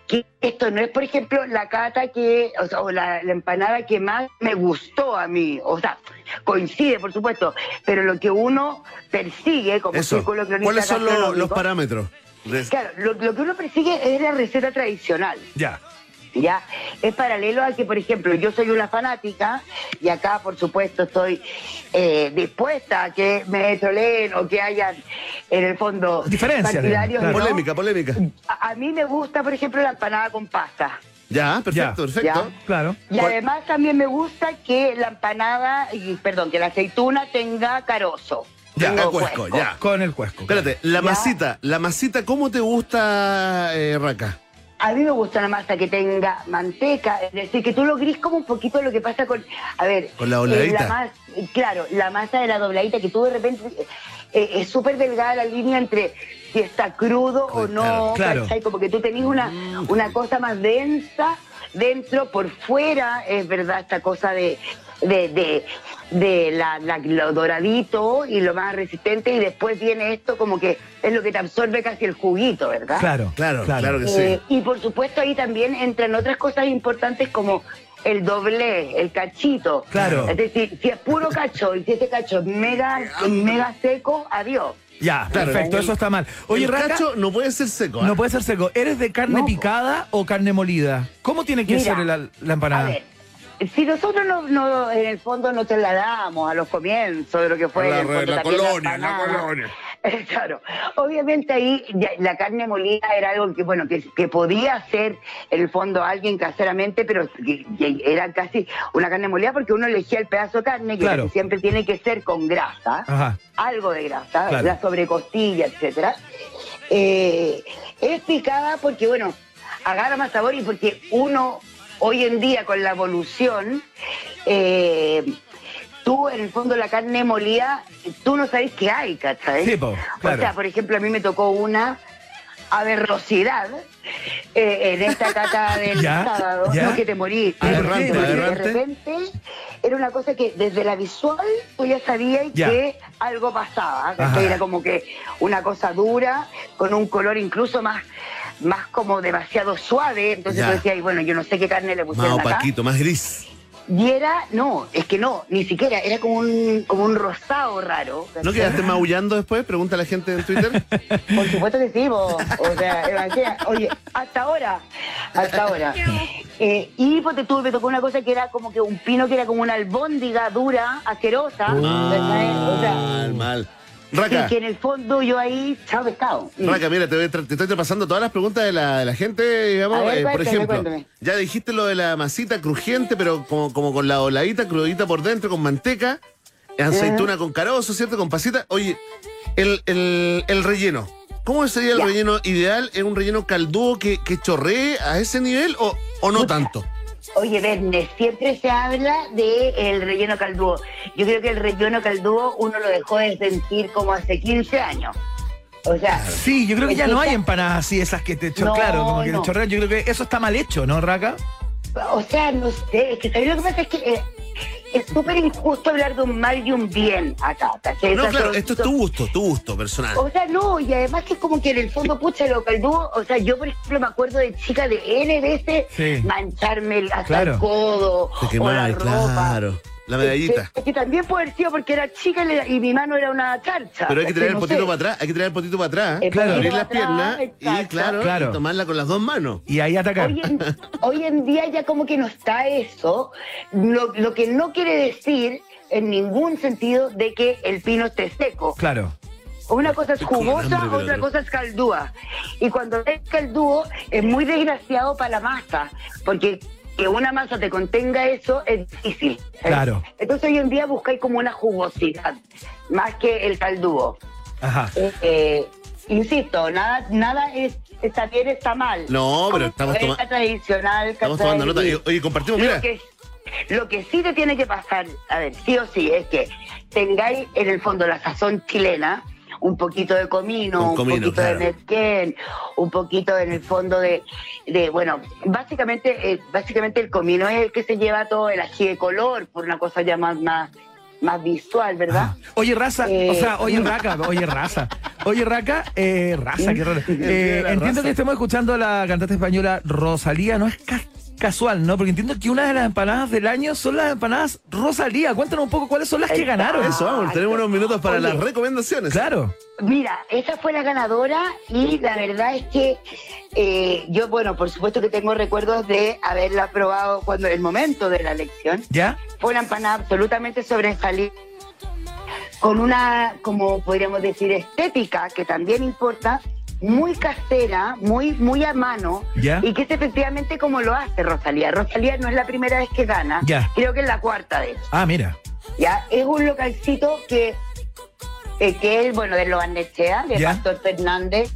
que esto no es, por ejemplo, la cata que, o, sea, o la, la empanada que más me gustó a mí. O sea, coincide, por supuesto, pero lo que uno persigue como Eso. círculo cronista ¿Cuáles son los, parámetros? Claro, lo, lo que uno persigue es la receta tradicional. Ya. ¿ya? Es paralelo a que, por ejemplo, yo soy una fanática y acá, por supuesto, estoy eh, dispuesta a que me troleen o que hayan, en el fondo, Diferencias, partidarios. digamos, ¿no? Polémica, polémica. A, a mí me gusta, por ejemplo, la empanada con pasta. Ya, perfecto, Ya. perfecto. Claro. Y ¿Cuál- además también me gusta que la empanada, y, perdón, que la aceituna tenga carozo. Ya, tenga cuesco, ya. Con el cuesco. Espérate, la Ya. masita, la masita, ¿cómo te gusta, eh, Raca? A mí me gusta una masa que tenga manteca, es decir, que tú lo gris como un poquito lo que pasa con, a ver, Con la dobladita. eh, mas- claro, la masa de la dobladita que tú de repente eh, es súper delgada la línea entre si está crudo o no, Claro. ¿cachai? como que tú tenés una, una cosa más densa dentro, por fuera, es verdad, esta cosa de, de, de, de la, la- lo doradito y lo más resistente y después viene esto como que es lo que te absorbe casi el juguito, ¿verdad? Claro. Claro, claro, que Eh, sí. y por supuesto ahí también entran otras cosas importantes como el doble, el cachito. Claro. Es decir, si es puro cacho y si ese cacho es mega, mega seco, adiós. Ya, Claro. perfecto, eso está mal. Oye, el Raca, cacho no puede ser seco. ¿ah? no puede ser seco. ¿Eres de carne No. picada o carne molida? ¿Cómo tiene que Mira, ser la, la A empanada? ver, si nosotros no, no, en el fondo no trasladamos a los comienzos de lo que fue La- en el fondo la colonia, la colonia. Claro, obviamente ahí ya la carne molida era algo que bueno que, que podía hacer en el fondo alguien caseramente, pero que- que era casi una carne molida porque uno elegía el pedazo de carne que Claro. siempre tiene que ser con grasa, Ajá. algo de grasa, Claro. la sobrecostilla, etcétera. Eh, es picada porque bueno agarra más sabor y porque uno hoy en día con la evolución eh, tú en el fondo la carne molida, tú no sabes qué hay, ¿cachai? Sí, po, claro. O sea, por ejemplo, a mí me tocó una aberrosidad eh, en esta cata del Ya, sábado, ya. no que te morí. De repente era una cosa que desde la visual tú ya sabías Ya. que algo pasaba. Era como que una cosa dura, con un color incluso más más como demasiado suave, entonces Ya. tú decías, "Ay, bueno, yo no sé qué carne le Más pusieron acá. opaquito, más gris. Y era, no, es que no, ni siquiera, era como un, como un rosado raro. ¿No quedaste maullando después? Pregunta a la gente en Twitter. Por supuesto que sí, po. o sea, oye, hasta ahora, hasta ahora. Eh, y pues te tuve, me tocó una cosa que era como que un pino que era como una albóndiga dura, asquerosa, o sea, Mal, mal. y Raca, que en el fondo yo ahí, chao pescado. Raca, mira, te, te estoy repasando todas las preguntas de la, de la gente, digamos. Ver, Eh, por ejemplo, cuéntame. ya dijiste lo de la masita crujiente, pero como, como con la oladita, crudita por dentro, con manteca, aceituna con carozo, ¿cierto? Con pasita. Oye, el, el, el relleno. ¿Cómo sería el Ya. relleno ideal? ¿Es un relleno caldúo que, que chorree a ese nivel o, o no tanto? Oye, Verne, siempre se habla de el relleno caldúo. Yo creo que el relleno caldúo uno lo dejó de sentir como hace 15 años. O sea, Sí, yo creo que ya no hay empanadas así, esas que te echó, No, claro, como que te no. chorrean. Yo creo que eso está mal hecho, ¿no, Raca? o sea, no sé, es que ¿sabes lo que pasa es que eh, es súper injusto hablar de un mal y un bien acá. No, claro, esto es tu gusto, tu gusto personal. O sea, no, y además que es como que en el fondo, pucha, lo caldúo, o sea, yo por ejemplo me acuerdo de chica de N veces Sí. mancharme el- hasta Claro. el codo Te o la ropa. claro. La medallita. Es que también puede haber sido porque era chica y le- y mi mano era una charcha. Pero hay que traer el No potito sé. para atrás, hay que traer el potito para atrás. El Claro. Abrir las piernas y claro, Claro. y tomarla con las dos manos. Y ahí atacar. Hoy en, hoy en día ya como que no está eso, lo, lo que no quiere decir en ningún sentido de que el pino esté seco. Claro. Una cosa es jugosa, hambre, otra cosa es caldúa. Y cuando es caldúo es muy desgraciado para la masa, porque que una masa te contenga eso es difícil. Claro. Entonces hoy en día buscáis como una jugosidad, más que el caldúo. Ajá. Eh, eh, insisto, nada, nada es está bien, está mal. No, pero estamos Es toma- tradicional. Estamos tomando nota. Y, Oye, compartimos, mira. Lo que, lo que sí te tiene que pasar, a ver, sí o sí, es que tengáis en el fondo la sazón chilena, un poquito de comino, un comino, poquito claro. de mezquén, un poquito en el fondo de, de bueno, básicamente, eh, básicamente el comino es el que se lleva todo el ají de color, por una cosa ya más, más, más visual, ¿verdad? Ah. Oye, raza, Eh, o sea, oye, raca, oye, raza. Oye, raca, eh, raza, qué raro. Eh, entiendo raza. que estemos escuchando a la cantante española Rosalía, no es ca- casual, ¿no? Porque entiendo que una de las empanadas del año son las empanadas Rosalía. Cuéntanos un poco cuáles son las que ganaron. Eso, vamos, tenemos unos minutos para Oye. las recomendaciones. Claro. Mira, esa fue la ganadora y la verdad es que eh, yo, bueno, por supuesto que tengo recuerdos de haberla probado cuando el momento de la elección. ¿Ya? Fue una empanada absolutamente sobresaliente, con una, como podríamos decir, estética que también importa, muy casera, muy, muy a mano, Ya. y que es efectivamente como lo hace Rosalía. Rosalía no es la primera vez que gana, Ya. creo que es la cuarta vez. Ah, mira. Ya, es un localcito que, eh, que es, bueno, de los Arnechea, de Ya. Pastor Fernández.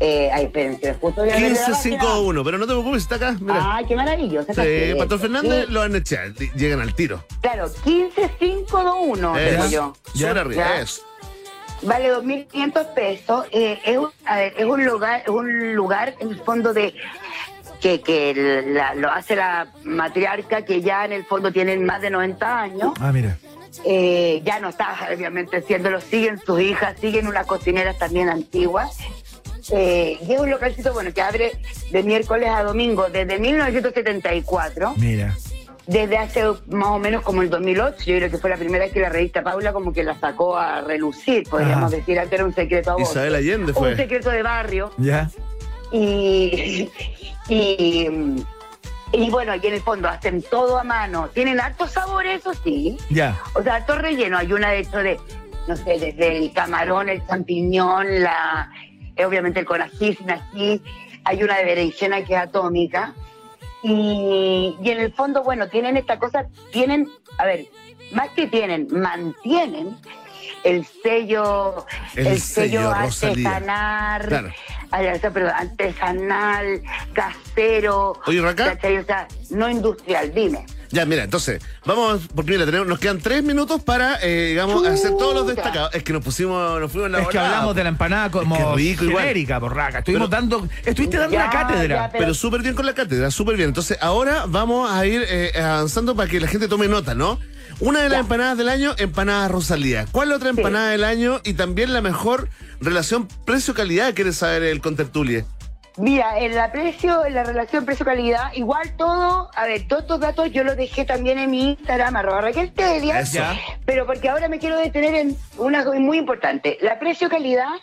Eh, ay, espérense, justo voy a ver la página. 15-5-1, pero no te preocupes, está acá. Mira. Ay, qué maravilloso. Sí, Pastor Fernández Sí, lo han echado, llegan al tiro. Claro, 15-5-2-1, digo yo. súper arriba, Ya. Vale 2.500 pesos. Eh, es, un, a ver, es un lugar, es un lugar en el fondo de que, que la- lo hace la matriarca que ya en el fondo tienen más de 90 años. Ah, mira. Eh, ya no está obviamente haciéndolo, siguen sus hijas, siguen unas cocineras también antiguas. Eh, y es un localcito bueno que abre de miércoles a domingo desde 1974, Mira. Desde hace más o menos como el 2008. Yo creo que fue la primera vez que la revista Paula como que la sacó a relucir, podríamos Ajá. decir, antes era un secreto a voces. Isabel Allende Un fue. secreto de barrio ¿Ya? y, y, y bueno, y en el fondo hacen todo a mano. Tienen hartos sabores, eso sí. Ya. O sea, harto relleno. Hay una de hecho de, no sé, desde el camarón, el champiñón, la, eh, obviamente el con ají, sin ají. Hay una de berenjena que es atómica. Y, y en el fondo, bueno, tienen esta cosa, tienen, a ver, más que tienen, mantienen el sello, El el, sello artesanal, Claro. artesanal, casero. O sea, no industrial, dime. Ya, mira, entonces, vamos, porque mira, tenemos, nos quedan tres minutos para, eh, digamos, hacer todos los destacados. Es que nos pusimos, nos fuimos en la Es que volada. hablamos de la empanada como Es que rico igual. genérica, porraca. Estuvimos Pero- dando, estuviste dando Ya, una cátedra. ya, Pero súper bien con la cátedra, súper bien. Entonces, ahora vamos a ir eh, avanzando para que la gente tome nota, ¿no? Una de las empanadas del año, empanada Rosalía. ¿Cuál es la otra Sí. empanada del año? Y también la mejor relación precio-calidad, ¿quieres saber el contertulie? Mira, en la precio, en la relación precio-calidad, igual todo, a ver, todos estos datos yo los dejé también en mi Instagram, arroba Raquel Telia, pero porque ahora me quiero detener en una cosa muy importante. La precio-calidad,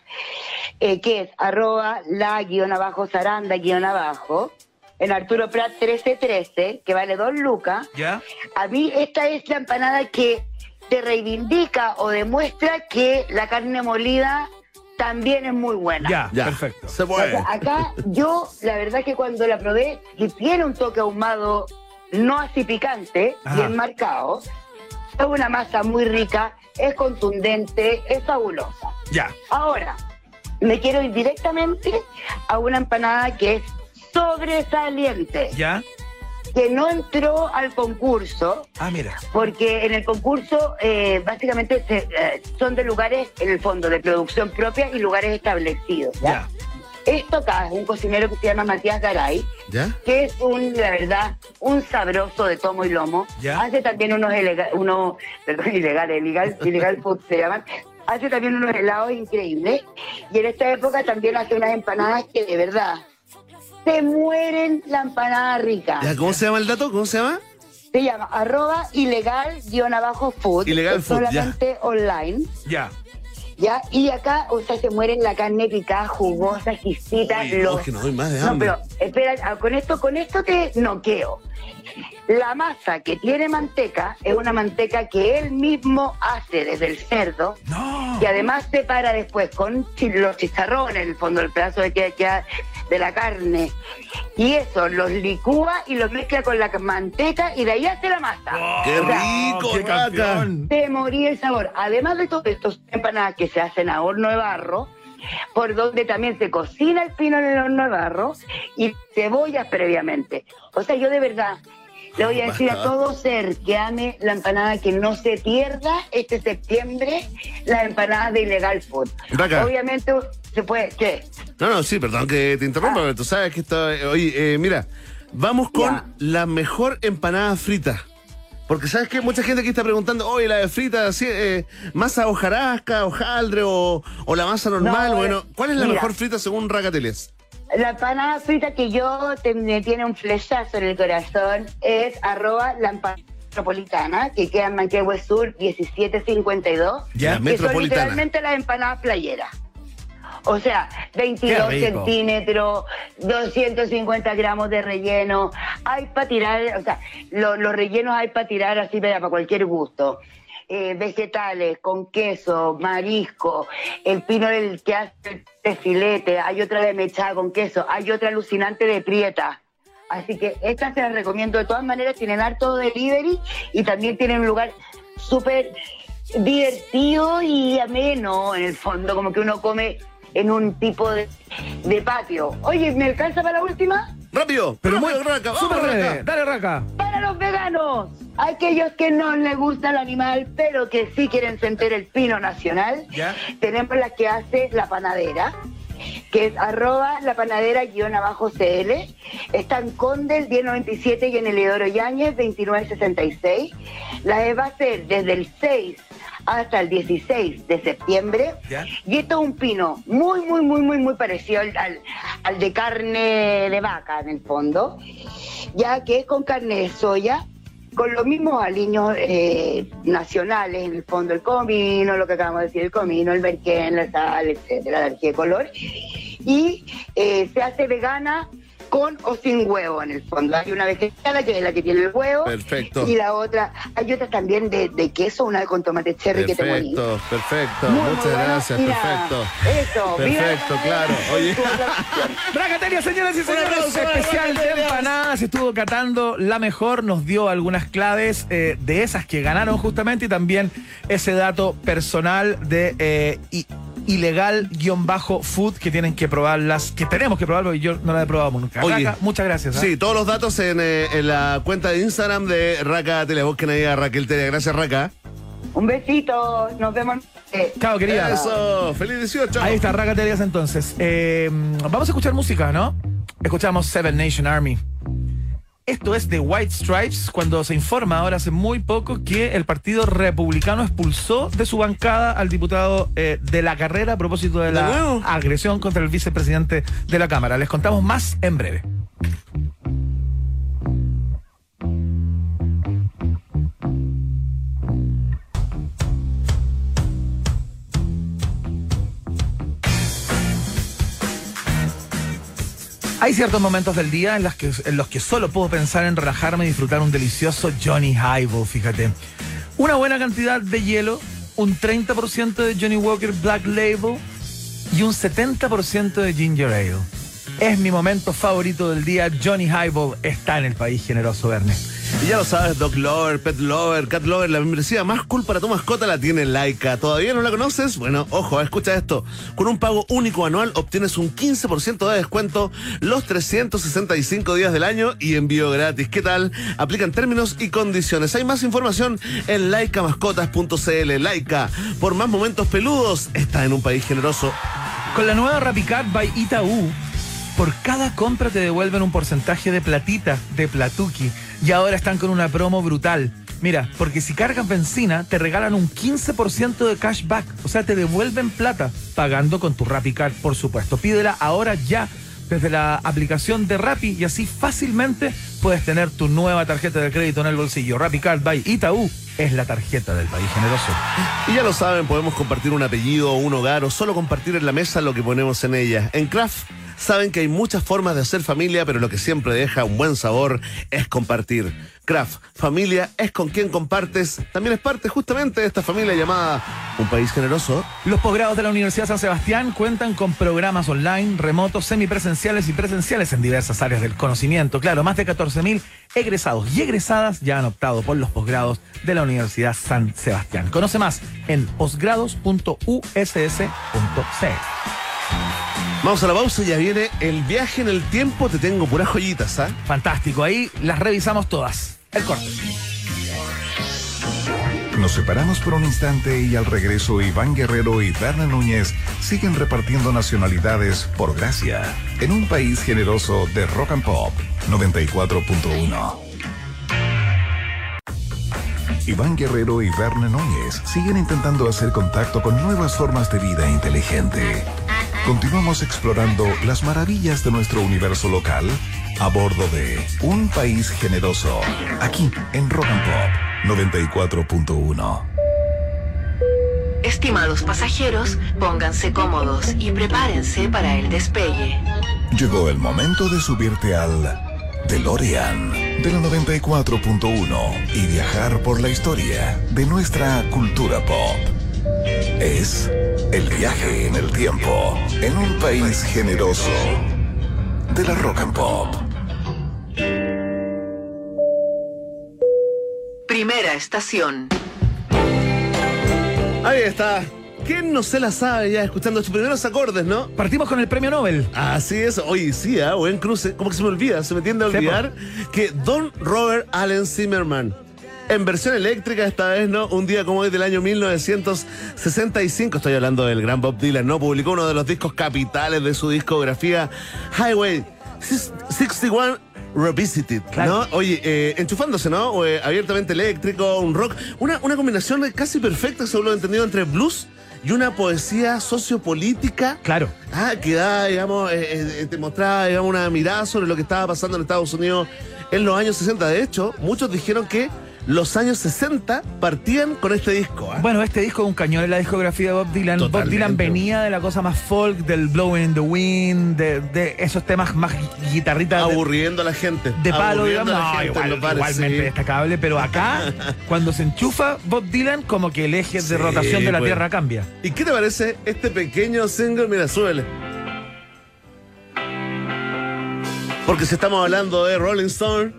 eh, que es arroba la guion abajo zaranda guion abajo, en Arturo Prat 1313, que vale dos lucas. ¿Ya? A mí esta es la empanada que te reivindica o demuestra que la carne molida también es muy buena. Ya, Ya, perfecto. Se O puede. sea, acá yo, la verdad que cuando la probé, que tiene un toque ahumado, no así picante, Ajá. bien marcado, es una masa muy rica, es contundente, es fabulosa. Ya. Ahora, me quiero ir directamente a una empanada que es sobresaliente. ¿Ya? Que no entró al concurso Ah, mira. porque en el concurso eh, básicamente se, eh, son de lugares, en el fondo, de producción propia y lugares establecidos. ¿ya? Esto acá es un cocinero que se llama Matías Garay, ¿Ya? que es un, la verdad, un sabroso de tomo y lomo. Ya. Hace también unos, unos perdón, ilegales, ilegal, ilegal food se llaman. Hace también unos helados increíbles. Y en esta época también hace unas empanadas que de verdad se mueren la empanada rica. ¿Ya? ¿Cómo se llama el dato? ¿Cómo se llama? Se llama arroba ilegal guion abajo food. Ilegal food, ya. solamente online. Ya. ¿ya? Y acá, o sea, se mueren la carne picada, jugosa, exquisita. Uy, no, los... es que no doy más de No, pero espera, ah, con esto, con esto te noqueo. La masa que tiene manteca es una manteca que él mismo hace desde el cerdo No. y además separa después con los chicharrones, en el fondo, el pedazo de que queda de la carne. Y eso los licúa y los mezcla con la manteca y de ahí hace la masa. ¡Qué O sea, rico, qué campeón. te moría el sabor. Además de todo esto, son empanadas que se hacen a horno de barro, por donde también se cocina el pino en el horno de barro y cebollas previamente. O sea, yo de verdad le voy a decir a todo ser que ame la empanada que no se pierda este septiembre las empanadas de Ilegal Food. Obviamente se puede, ¿qué? No, no, sí, perdón que te interrumpa, pero tú sabes que esto. Oye, eh, mira, vamos con Ya. la mejor empanada frita. Porque sabes que mucha gente aquí está preguntando, oye, la de frita, así, eh, masa hojarasca, hojaldre o, o la masa normal. No, bueno, ¿cuál es la mira. mejor frita según Racateles? La empanada frita que yo te- me tiene un flechazo en el corazón es arroba la empanada metropolitana, que queda en Manquehue Sur 1752. Ya. Que son metropolitana. literalmente las empanadas playeras. O sea, Qué 22 rico. centímetros, 250 gramos de relleno. Hay para tirar, o sea, lo- los rellenos hay para tirar así para, para cualquier gusto. Eh, vegetales con queso, marisco, el pino del que hace de filete, hay otra de mechada con queso, hay otra alucinante de prieta. Así que esta se las recomiendo de todas maneras, tienen harto delivery y también tienen un lugar súper divertido y ameno en el fondo, como que uno come en un tipo de, de patio. Oye, ¿me alcanza para la última? Rápido, Pero muy. Raca, vamos, Raca. Dale, Raca. Para los veganos, aquellos que no les gusta el animal, pero que sí quieren sentir el pino nacional, Ya. tenemos la que hace la panadera, que es arroba la panadera guion abajo CL. Está en Condel 1097 y en el Eleodoro Yáñez 2966. La va a hacer desde el 6 hasta el 16 de septiembre. Ya. Y esto es un pino muy, muy, muy, muy, muy parecido al, al- al de carne de vaca en el fondo, ya que es con carne de soya, con los mismos aliños eh, nacionales, en el fondo el comino, lo que acabamos de decir, el comino, el merquén, la sal, etcétera, la energía de color. Y eh, se hace vegana con o sin huevo en el fondo. Hay una vegetada que es la que tiene el huevo. Perfecto. Y la otra, hay otra también de, de queso, una con tomate cherry que te morí. Perfecto, perfecto. Muchas bueno. gracias, Mira, perfecto. Eso, viva Perfecto, panadera. claro. Oye. Racatelia, señoras y señores, especial de empanadas. Estuvo catando la mejor, nos dio algunas claves eh, de esas que ganaron justamente y también ese dato personal de eh, i- ilegal-food que tienen que probarlas, que tenemos que probar porque yo no la he probado nunca. Oye. Raca, muchas gracias. ¿ah? Sí, todos los datos en, eh, en la cuenta de Instagram de Raca Tele. Busquen ahí a Raquel Tele. Gracias, Raca. Un besito, nos vemos. eh, Chao, querida. Eso, feliz 18. Ahí está, Racatelias entonces. Eh, vamos a escuchar música, ¿no? Escuchamos Seven Nation Army. Esto es de White Stripes, cuando se informa ahora hace muy poco que el Partido Republicano expulsó de su bancada al diputado eh, de la carrera a propósito de ¿De la agresión contra el vicepresidente de la Cámara. Les contamos más en breve. Hay ciertos momentos del día en los, que, solo puedo pensar en relajarme y disfrutar un delicioso Johnny Highball, fíjate. Una buena cantidad de hielo, un 30% de Johnny Walker Black Label y un 70% de Ginger Ale. Es mi momento favorito del día. Johnny Highball está en el país generoso, Verne. Y ya lo sabes, Dog Lover, Pet Lover, Cat Lover, la membresía más cool para tu mascota la tiene Laika. ¿Todavía no la conoces? Bueno, ojo, escucha esto. Con un pago único anual obtienes un 15% de descuento los 365 días del año y envío gratis. ¿Qué tal? Aplican términos y condiciones. Hay más información en laicamascotas.cl. Laika, por más momentos peludos, está en un país generoso. Con la nueva Rapicard by Itaú, por cada compra te devuelven un porcentaje de platita, de platuki. Y ahora están con una promo brutal. Mira, porque si cargas benzina, te regalan un 15% de cashback. O sea, te devuelven plata, pagando con tu Rapicard, por supuesto. Pídela ahora ya desde la aplicación de Rappi y así fácilmente puedes tener tu nueva tarjeta de crédito en el bolsillo. Rapicard by Itaú es la tarjeta del país generoso. Y ya lo saben, podemos compartir un apellido o un hogar o solo compartir en la mesa lo que ponemos en ella. En Craft saben que hay muchas formas de hacer familia, pero lo que siempre deja un buen sabor es compartir. Craft, familia es con quien compartes. También es parte justamente de esta familia llamada Un País Generoso. Los posgrados de la Universidad San Sebastián cuentan con programas online, remotos, semipresenciales y presenciales en diversas áreas del conocimiento. Claro, más de 14.000 egresados y egresadas ya han optado por los posgrados de la Universidad San Sebastián. Conoce más en posgrados.uss.cl. Vamos a la pausa, ya viene el viaje en el tiempo. Te tengo puras joyitas, ¿ah? Fantástico, ahí las revisamos todas. El corte. Nos separamos por un instante y al regreso Iván Guerrero y Berna Núñez siguen repartiendo nacionalidades por gracia en un país generoso de rock and pop 94.1. Iván Guerrero y Berna Núñez siguen intentando hacer contacto con nuevas formas de vida inteligente. Continuamos explorando las maravillas de nuestro universo local a bordo de Un País Generoso, aquí en Rock and Pop 94.1. Estimados pasajeros, pónganse cómodos y prepárense para el despegue. Llegó el momento de subirte al DeLorean de la 94.1 y viajar por la historia de nuestra cultura pop. Es el viaje en el tiempo en un país generoso de la rock and pop. Primera estación. Ahí está. ¿Quién no se la sabe ya escuchando estos primeros acordes, no? Partimos con el premio Nobel. Así es, oye, sí, ¿ah? buen cruce. Como que se me olvida, se me tiende a olvidar que Don Robert Allen Zimmerman, en versión eléctrica esta vez, ¿no? Un día como hoy del año 1965, estoy hablando del gran Bob Dylan, ¿no? Publicó uno de los discos capitales de su discografía, Highway 61 Revisited, Claro. ¿no? Oye, eh, enchufándose, ¿no? O, eh, abiertamente eléctrico, un rock, una, una combinación casi perfecta, según lo he entendido, entre blues y una poesía sociopolítica Claro. Ah, que da, digamos, eh, eh, te mostraba, digamos, una mirada sobre lo que estaba pasando en Estados Unidos en los años 60. De hecho, muchos dijeron que los años 60 partían con este disco. ¿ah? Bueno, este disco es un cañón en la discografía de Bob Dylan. Bob. Dylan venía de la cosa más folk, del Blowing in the Wind, de, de esos temas más guitarritas de, Aburriendo a la gente. de palo, digamos. No, gente igual- igualmente sí. destacable, pero acá, cuando se enchufa Bob Dylan, como que el eje Sí, de rotación de la pues. Tierra cambia. ¿Y qué te parece este pequeño single? Mira, súbele. Porque si estamos hablando de Rolling Stone,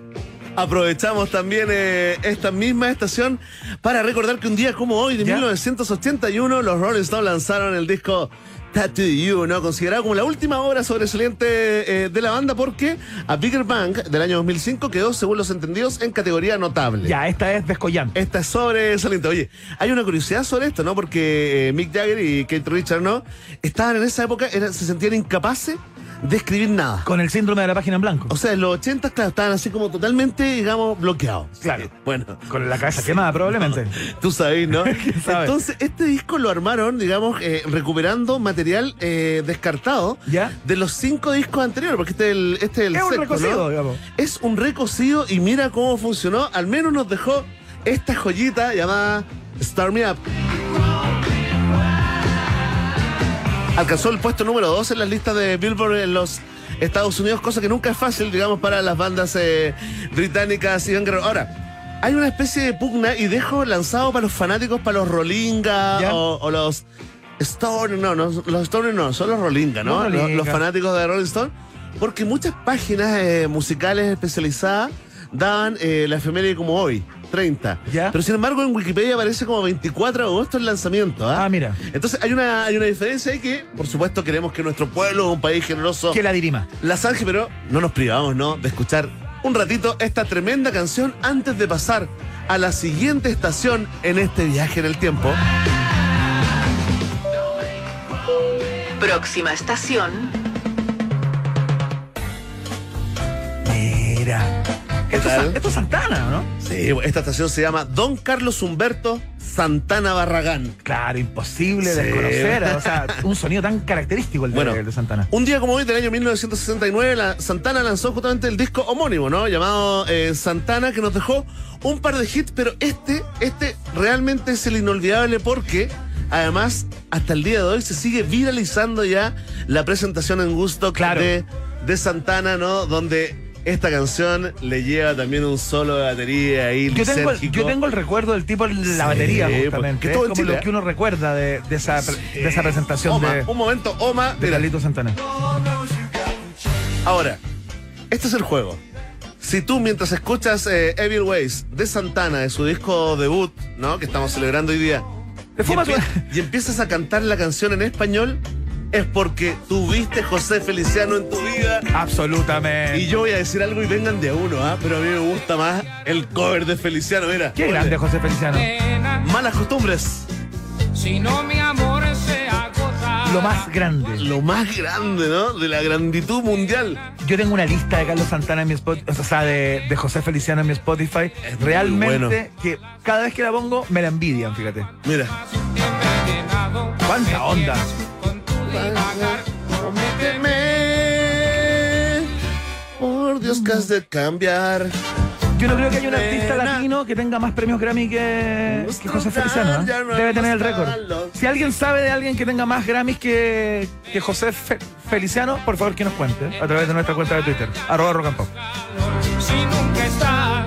aprovechamos también eh, esta misma estación para recordar que un día como hoy, de ¿Ya? 1981, los Rolling Stone lanzaron el disco Tattoo You, ¿no? Considerado como la última obra sobresaliente eh, de la banda porque a Bigger Bang del año 2005 quedó, según los entendidos, en categoría notable. Ya, esta es descollante. Esta es sobresaliente. Oye, hay una curiosidad sobre esto, ¿no? Porque eh, Mick Jagger y Kate Richard, ¿no? Estaban en esa época, era- se sentían incapaces de escribir nada. Con el síndrome de la página en blanco. O sea, en los 80, claro, estaban así como totalmente, digamos, bloqueados. Claro. Sí, Bueno. Con la cabeza quemada, probablemente. Tú sabes, ¿no? Entonces, este disco lo armaron, digamos, eh, recuperando material eh, descartado ¿Ya? de los cinco discos anteriores, porque este es el, este es el Es un recocido, ¿no? digamos. Es un recocido y mira cómo funcionó. Al menos nos dejó esta joyita llamada Start Me Up. Alcanzó el puesto número 2 en las listas de Billboard en los Estados Unidos, cosa que nunca es fácil, digamos, para las bandas eh, británicas y Guerrero. Ahora, hay una especie de pugna y dejo lanzado para los fanáticos, para los Rolinga o, o los Stone, no, no, los Stone no, son los Rolinga, ¿no? Los fanáticos de Rolling Stone, porque muchas páginas eh, musicales especializadas daban eh, la efeméride como hoy, 30. ¿Ya? Pero sin embargo en Wikipedia aparece como 24 de agosto el lanzamiento. ¿ah? Ah, mira. Entonces hay una, hay una diferencia ahí que, por supuesto, queremos que nuestro pueblo es un país generoso. Que la dirima. La Sanje, pero no nos privamos, ¿no? De escuchar un ratito esta tremenda canción antes de pasar a la siguiente estación en este viaje en el tiempo. Próxima estación, Mira. Esto, es, tal? esto es Santana, ¿no? Sí, esta estación se llama Don Carlos Humberto Santana Barragán. Claro, imposible Sí. desconocer. O sea, un sonido tan característico el de, Bueno, el de Santana. Un día como hoy del año 1969, la Santana lanzó justamente el disco homónimo, ¿no? Llamado eh, Santana, que nos dejó un par de hits, pero este, este realmente es el inolvidable porque además hasta el día de hoy se sigue viralizando ya la presentación en gusto Claro. de, de Santana, ¿no? Donde esta canción le lleva también un solo de batería ahí. Yo tengo, el, yo tengo el recuerdo del tipo en la Sí, batería, justamente. Es todo en como Chile, lo que uno recuerda de, de esa, de esa presentación Oma, de, un momento, Oma. de Carlito Santana. Ahora, este es el juego. Si tú mientras escuchas eh, Evil Ways de Santana, de su disco debut, ¿no? Que estamos celebrando hoy día, empie- y empiezas a cantar la canción en español, es porque tuviste José Feliciano en tu vida. Absolutamente. Y yo voy a decir algo y vengan de a uno, ¿ah? Pero a mí me gusta más el cover de Feliciano, mira. Qué grande José Feliciano. Malas costumbres. Si no mi amor se agota. Lo más grande. Lo más grande, ¿no? De la granditud mundial. Yo tengo una lista de Carlos Santana en mi Spotify, o sea, de, de José Feliciano en mi Spotify. Es muy Realmente bueno. que cada vez que la pongo me la envidian, fíjate. Mira. ¿Cuánta onda? Prométeme, por Dios que has de cambiar. Yo no creo que haya un artista latino que tenga más premios Grammy que, que José Feliciano. ¿eh? No Debe tener el récord. Si alguien sabe de alguien que tenga más Grammys que, que José Fe- Feliciano, por favor que nos cuente a través de nuestra cuenta de Twitter, arroba rock and pop. Si nunca estás.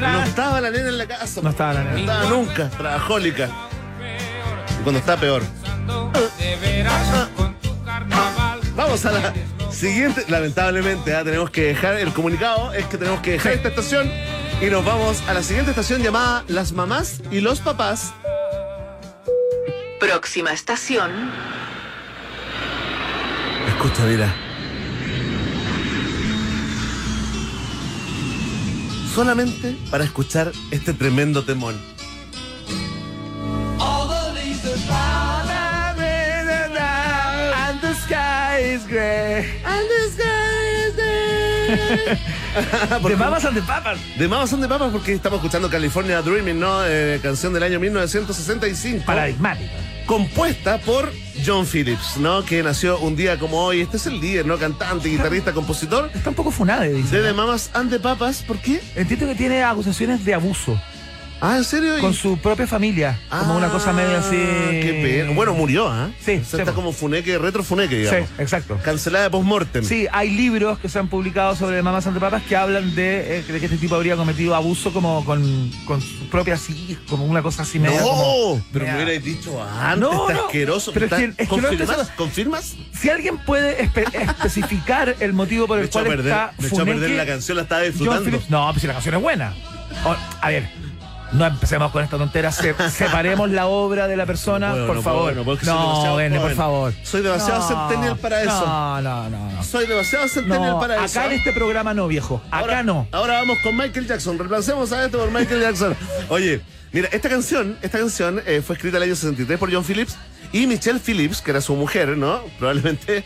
No estaba la nena en la casa. No estaba la No nena. estaba nunca, trabajólica. Y cuando está peor. De veras con tu carnaval. Vamos a la siguiente. Lamentablemente, ¿ah? tenemos que dejar el comunicado. Es que tenemos que dejar esta estación y nos vamos a la siguiente estación llamada Las mamás y los papás. próxima estación, Escucha, mira. Solamente para escuchar este tremendo temón. Sky is gray. De Mamas and the Papas. De Mamas son de Papas porque estamos escuchando California Dreaming, ¿no? Eh, canción del año 1965. Paradigmática. compuesta por John Phillips, ¿no? Que nació un día como hoy. Este es el líder, ¿no? Cantante, guitarrista, compositor Está un poco funade, dice. de The Mamas and the Papas. ¿Por qué? Entiendo que tiene acusaciones de abuso Ah, ¿en serio? con su propia familia. como Ah, una cosa media así. Qué pena. Bueno, murió, ¿ah? Sí, O sea, sí, está como funeque, retro funeque, Sí, digamos. exacto. Cancelada post-mortem. Sí, hay libros que se han publicado sobre Mamás ante Papas que hablan de, eh, de que este tipo habría cometido abuso como con, con sus propias hijas, como una cosa así media No, como- pero me hubierais dicho antes, No, está asqueroso. pero es está- que- es que no ¿Confirmas? Si alguien puede espe- especificar el motivo por el cual perder, está me echó a perder la canción, la estaba disfrutando. Phillips- no, pues si la canción es buena. O- a ver, no empecemos con esta tontera. se- separemos la obra de la persona, por no favor. puedo, no puedo, no, por favor. Soy demasiado centennial para eso. No, no, no. Soy demasiado centennial para acá eso. en este programa no, viejo. Acá Ahora- no. Ahora vamos con Michael Jackson. Reemplacemos a esto por Michael Jackson. Oye, mira, esta canción, esta canción eh, fue escrita el año 63 por John Phillips y Michelle Phillips, que era su mujer, ¿no? Probablemente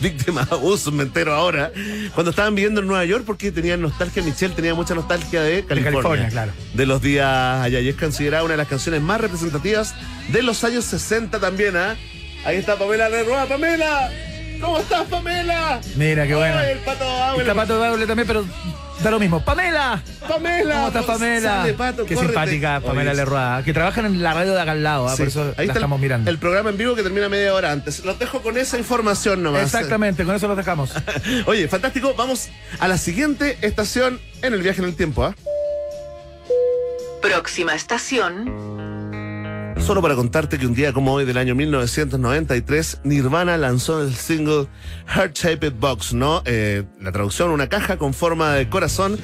víctima de abuso, me entero ahora. Cuando estaban viviendo en Nueva York, porque tenían nostalgia, Michelle tenía mucha nostalgia de California. California, claro. De los días allá. Y es considerada una de las canciones más representativas de los años 60 también, ¿ah? Ahí está Pamela Lerroa. ¡Pamela! ¿Cómo estás, Pamela? Mira, qué buena. Ay, el pato Bauer. está Pato también, pero da lo mismo. ¡Pamela! Pamela. ¿Cómo estás, Pamela? Sale, Pato, Qué córrete. simpática, Pamela Oye, Lerroa, que trabajan en la radio de acá al lado, ¿ah? sí. por eso Ahí la está el- estamos mirando. El programa en vivo que termina media hora antes. Los dejo con esa información nomás. Exactamente, con eso lo dejamos. Oye, fantástico. Vamos a la siguiente estación en el viaje en el tiempo, ¿ah? próxima estación, Solo para contarte que un día como hoy del año 1993, Nirvana lanzó el single Heart Shaped Box, ¿no? Eh, la traducción, una caja con forma de corazón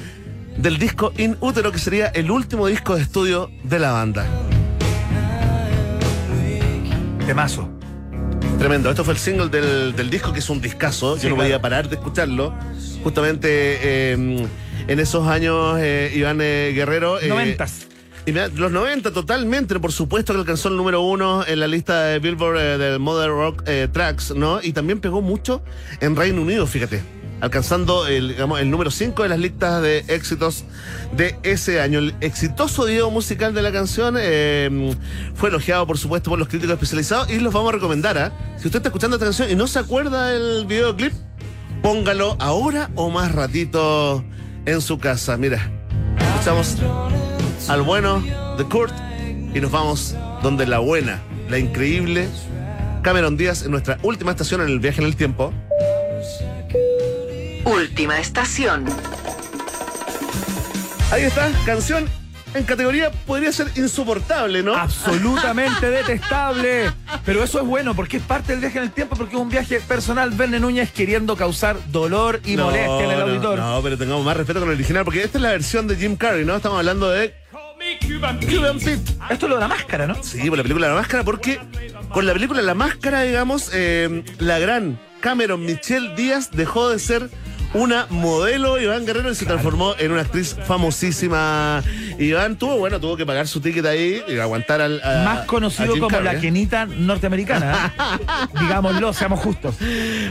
del disco In Utero, que sería el último disco de estudio de la banda. Temazo. Tremendo. Esto fue el single del, del disco, que es un discazo. Sí, Yo no claro. podía parar de escucharlo. Justamente eh, en esos años, eh, Iván eh, Guerrero. Noventas. Los 90 totalmente, por supuesto que alcanzó el número uno en la lista de Billboard eh, del Modern Rock eh, Tracks, ¿no? Y también pegó mucho en Reino Unido, fíjate. Alcanzando el, digamos, el número 5 de las listas de éxitos de ese año. El exitoso video musical de la canción eh, fue elogiado, por supuesto, por los críticos especializados y los vamos a recomendar. ¿ah? Si usted está escuchando esta canción y no se acuerda del videoclip, póngalo ahora o más ratito en su casa. Mira, escuchamos al bueno de Kurt y nos vamos donde la buena, la increíble Cameron Díaz en nuestra última estación en el viaje en el tiempo. Última estación. Ahí está, canción en categoría podría ser insoportable, ¿no? Absolutamente detestable. Pero eso es bueno porque es parte del viaje en el tiempo, porque es un viaje personal. Verne Núñez queriendo causar dolor y molestia en el no, auditor. No, pero tengamos más respeto con el original, porque esta es la versión de Jim Carrey, ¿no? Estamos hablando de Pete. Esto es lo de la máscara, ¿no? Sí, por la película La Máscara, porque con la película La Máscara, digamos, eh, la gran Cameron Michelle Díaz dejó de ser una modelo, Iván Guerrero, y se transformó en una actriz famosísima. Iván tuvo, bueno, tuvo que pagar su ticket ahí y aguantar al. a- Más conocido como Carrey, la ¿eh? Kenita norteamericana. ¿eh? Digámoslo, seamos justos.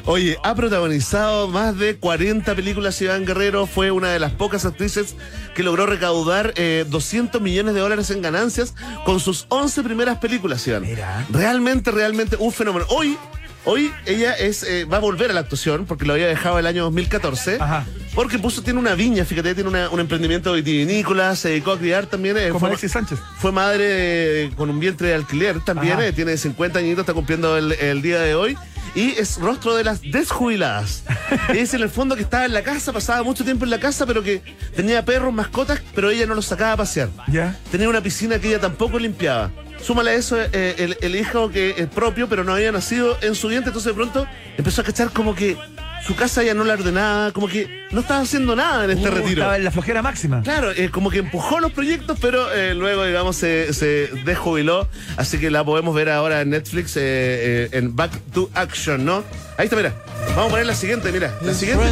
Oye, ha protagonizado más de 40 películas Iván Guerrero, fue una de las pocas actrices que logró recaudar eh, 200 millones de dólares en ganancias con sus 11 primeras películas, Iván. Mira. Realmente, realmente un fenómeno. Hoy, hoy ella es eh, va a volver a la actuación porque lo había dejado el año 2014. Ajá. Porque puso, tiene una viña, fíjate, tiene una- un emprendimiento vitivinícola, se dedicó a criar también. eh, Como fue- Alexis Sánchez. fue madre eh, con un vientre de alquiler también, tiene 50 añitos, está cumpliendo el, el día de hoy. Y es rostro de las desjubiladas. es en el fondo que estaba en la casa, pasaba mucho tiempo en la casa, pero que tenía perros, mascotas, pero ella no los sacaba a pasear. Ya. Tenía una piscina que ella tampoco limpiaba. Súmale a eso eh, el, el hijo que es propio, pero no había nacido en su vientre, entonces de pronto empezó a cachar como que su casa ya no la ordenaba, como que no estaba haciendo nada en este Uh, retiro. Estaba en la flojera máxima. Claro, eh, como que empujó los proyectos, pero eh, luego, digamos, se, se desjubiló. Así que la podemos ver ahora en Netflix eh, eh, en Back to Action, ¿no? Ahí está, mira. Vamos a poner la siguiente, mira. La siguiente.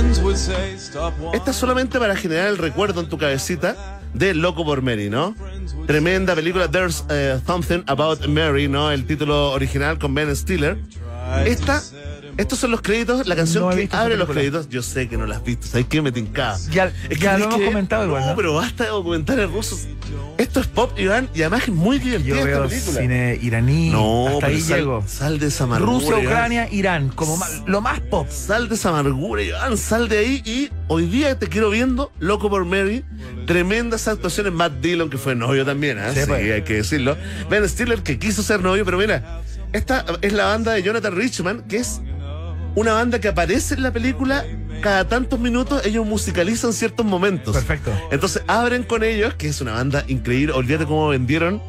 Esta es solamente para generar el recuerdo en tu cabecita de Loco por Mary, ¿no? Tremenda película, There's Something About Mary, ¿no? El título original con Ben Stiller. Esta, estos son los créditos, la canción No que abre los créditos. Yo sé que no la has visto, ¿sabes qué? Me tincaba. Ya- ya tenés lo hemos comentado igual, ¿no? pero basta de documentales rusos. Esto es pop, Iván, y además es muy divertida Yo esta veo película. cine iraní. No, hasta pero ahí sal, llego. sal de esa amargura. Rusia. Ucrania, Irán. Como lo más pop. Sal de esa amargura, Iván, sal de ahí y hoy día te quiero viendo, Loco por Mary, tremendas actuaciones, Matt Dillon, que fue novio también, ¿ah? Sí, sí, pues. hay que decirlo. Ben Stiller, que quiso ser novio, pero mira, esta es la banda de Jonathan Richman, que es una banda que aparece en la película cada tantos minutos, ellos musicalizan ciertos momentos. Perfecto. Entonces abren con ellos, que es una banda increíble, olvídate cómo vendieron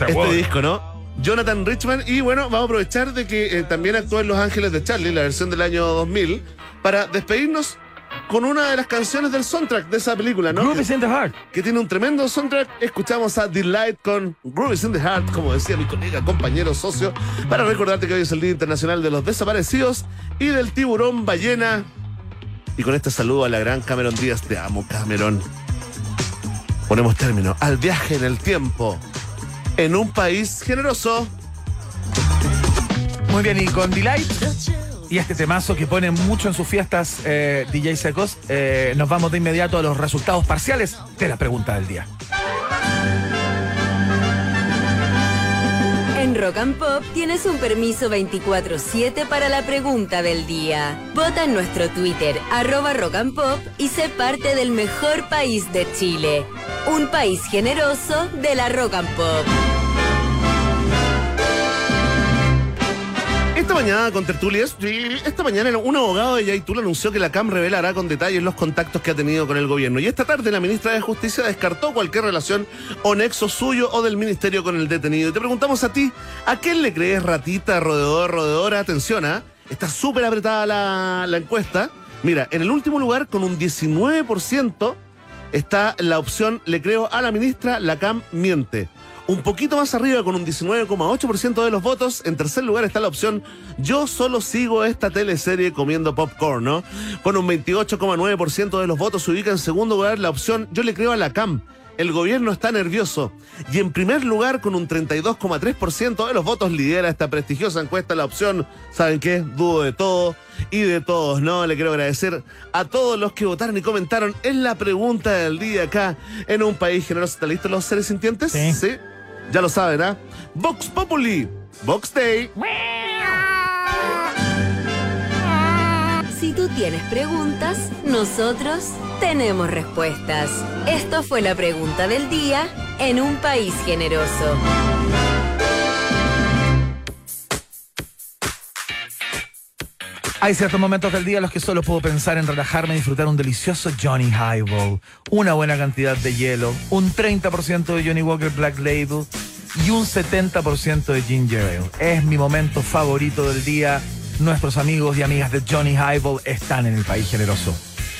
este disco, ¿no? Jonathan Richman. Y bueno, vamos a aprovechar de que eh, también actuó en Los Ángeles de Charlie, la versión del año 2000, para despedirnos con una de las canciones del soundtrack de esa película, ¿no? Group is in the heart. que tiene un tremendo soundtrack. Escuchamos a Delight con Grooves in the Heart, como decía mi colega, compañero, socio, para recordarte que hoy es el Día Internacional de los Desaparecidos y del tiburón ballena. Y con este saludo a la gran Cameron Díaz, te amo, Cameron. Ponemos término al viaje en el tiempo en un país generoso. Muy bien, y con Delight y este temazo que pone mucho en sus fiestas eh, DJ Secos, eh, nos vamos de inmediato a los resultados parciales de la pregunta del día. En Rock and Pop tienes un permiso 24-7 para la pregunta del día. Vota en nuestro Twitter, arroba Rock and Pop, y sé parte del mejor país de Chile. Un país generoso de la Rock and Pop. Esta mañana con tertulias, esta mañana un abogado de Yaitul anunció que la CAM revelará con detalles los contactos que ha tenido con el gobierno. Y esta tarde la ministra de Justicia descartó cualquier relación o nexo suyo o del ministerio con el detenido. Y te preguntamos a ti, ¿a quién le crees ratita, rodeador, rodeadora? Atención, ¿ah? Está súper apretada la, la encuesta. Mira, en el último lugar, con un 19%, está la opción le creo a la ministra, la CAM miente. Un poquito más arriba, con un 19,8% de los votos, en tercer lugar está la opción yo solo sigo esta teleserie comiendo popcorn, ¿no? Con un 28,9% de los votos se ubica en segundo lugar la opción yo le creo a la CAM. El gobierno está nervioso. Y en primer lugar, con un 32,3% de los votos, lidera esta prestigiosa encuesta la opción, ¿saben qué? Dudo de todo y de todos, ¿no? Le quiero agradecer a todos los que votaron y comentaron en la pregunta del día acá en un país generoso. ¿Están listos los seres sintientes? Sí. Ya lo saben, ¿ah? Vox Populi, Vox Day. Si tú tienes preguntas, nosotros tenemos respuestas. Esto fue la pregunta del día en un país generoso. Hay ciertos momentos del día en los que solo puedo pensar en relajarme y disfrutar un delicioso Johnny Highball, una buena cantidad de hielo, un 30% de Johnny Walker Black Label y un 70% de Ginger Ale. Es mi momento favorito del día. Nuestros amigos y amigas de Johnny Highball están en el país generoso.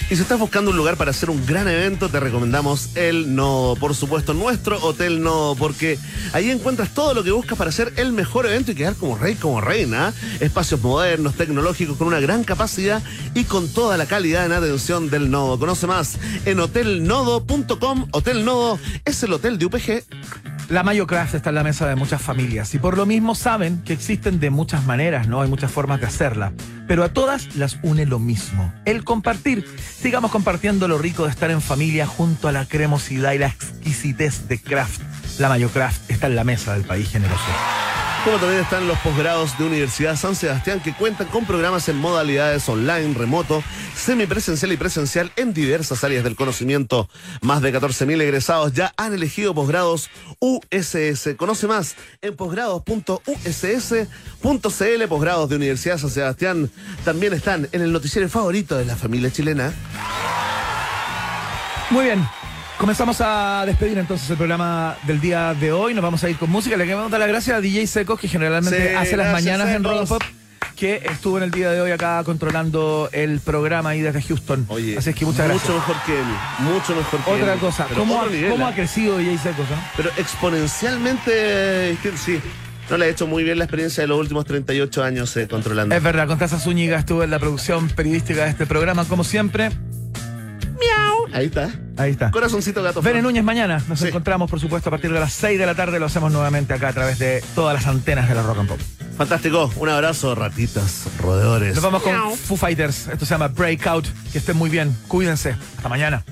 Y si estás buscando un lugar para hacer un gran evento, te recomendamos el Nodo. Por supuesto, nuestro Hotel Nodo, porque ahí encuentras todo lo que buscas para hacer el mejor evento y quedar como rey, como reina. Espacios modernos, tecnológicos, con una gran capacidad y con toda la calidad en atención del Nodo. Conoce más en hotelnodo.com. Hotel Nodo es el hotel de UPG. La Mayo Craft está en la mesa de muchas familias y por lo mismo saben que existen de muchas maneras, ¿no? Hay muchas formas de hacerla, pero a todas las une lo mismo, el compartir. Sigamos compartiendo lo rico de estar en familia junto a la cremosidad y la exquisitez de Craft. La Mayo Craft está en la mesa del país generoso. Como también están los posgrados de Universidad San Sebastián que cuentan con programas en modalidades online, remoto, semipresencial y presencial en diversas áreas del conocimiento. Más de 14.000 egresados ya han elegido posgrados USS. Conoce más en posgrados.uss.cl. Posgrados de Universidad San Sebastián también están en el noticiero favorito de la familia chilena. Muy bien. Comenzamos a despedir entonces el programa del día de hoy. Nos vamos a ir con música. Le queremos dar las gracias a DJ Secos, que generalmente Sí, hace las mañanas en. Rock Pop, que estuvo en el día de hoy acá controlando el programa ahí desde Houston. Oye, Así es que muchas gracias. Mucho mejor que él. Mucho mejor que Otra él. cosa, ¿cómo, otro ha, nivel, cómo ha crecido DJ Secos? ah? Pero exponencialmente, sí. No le ha hecho muy bien la experiencia de los últimos 38 años eh, controlando. Es verdad, Constanza Zúñiga estuvo en la producción periodística de este programa, como siempre. Ahí está. Ahí está. Corazoncito gato. Bene Núñez mañana. Nos Sí. encontramos, por supuesto, a partir de las 6 de la tarde. Lo hacemos nuevamente acá a través de todas las antenas de la Rock and Pop. Fantástico. Un abrazo, ratitas, roedores. Nos vamos con Foo Fighters. Esto se llama Breakout. Que estén muy bien. Cuídense. Hasta mañana.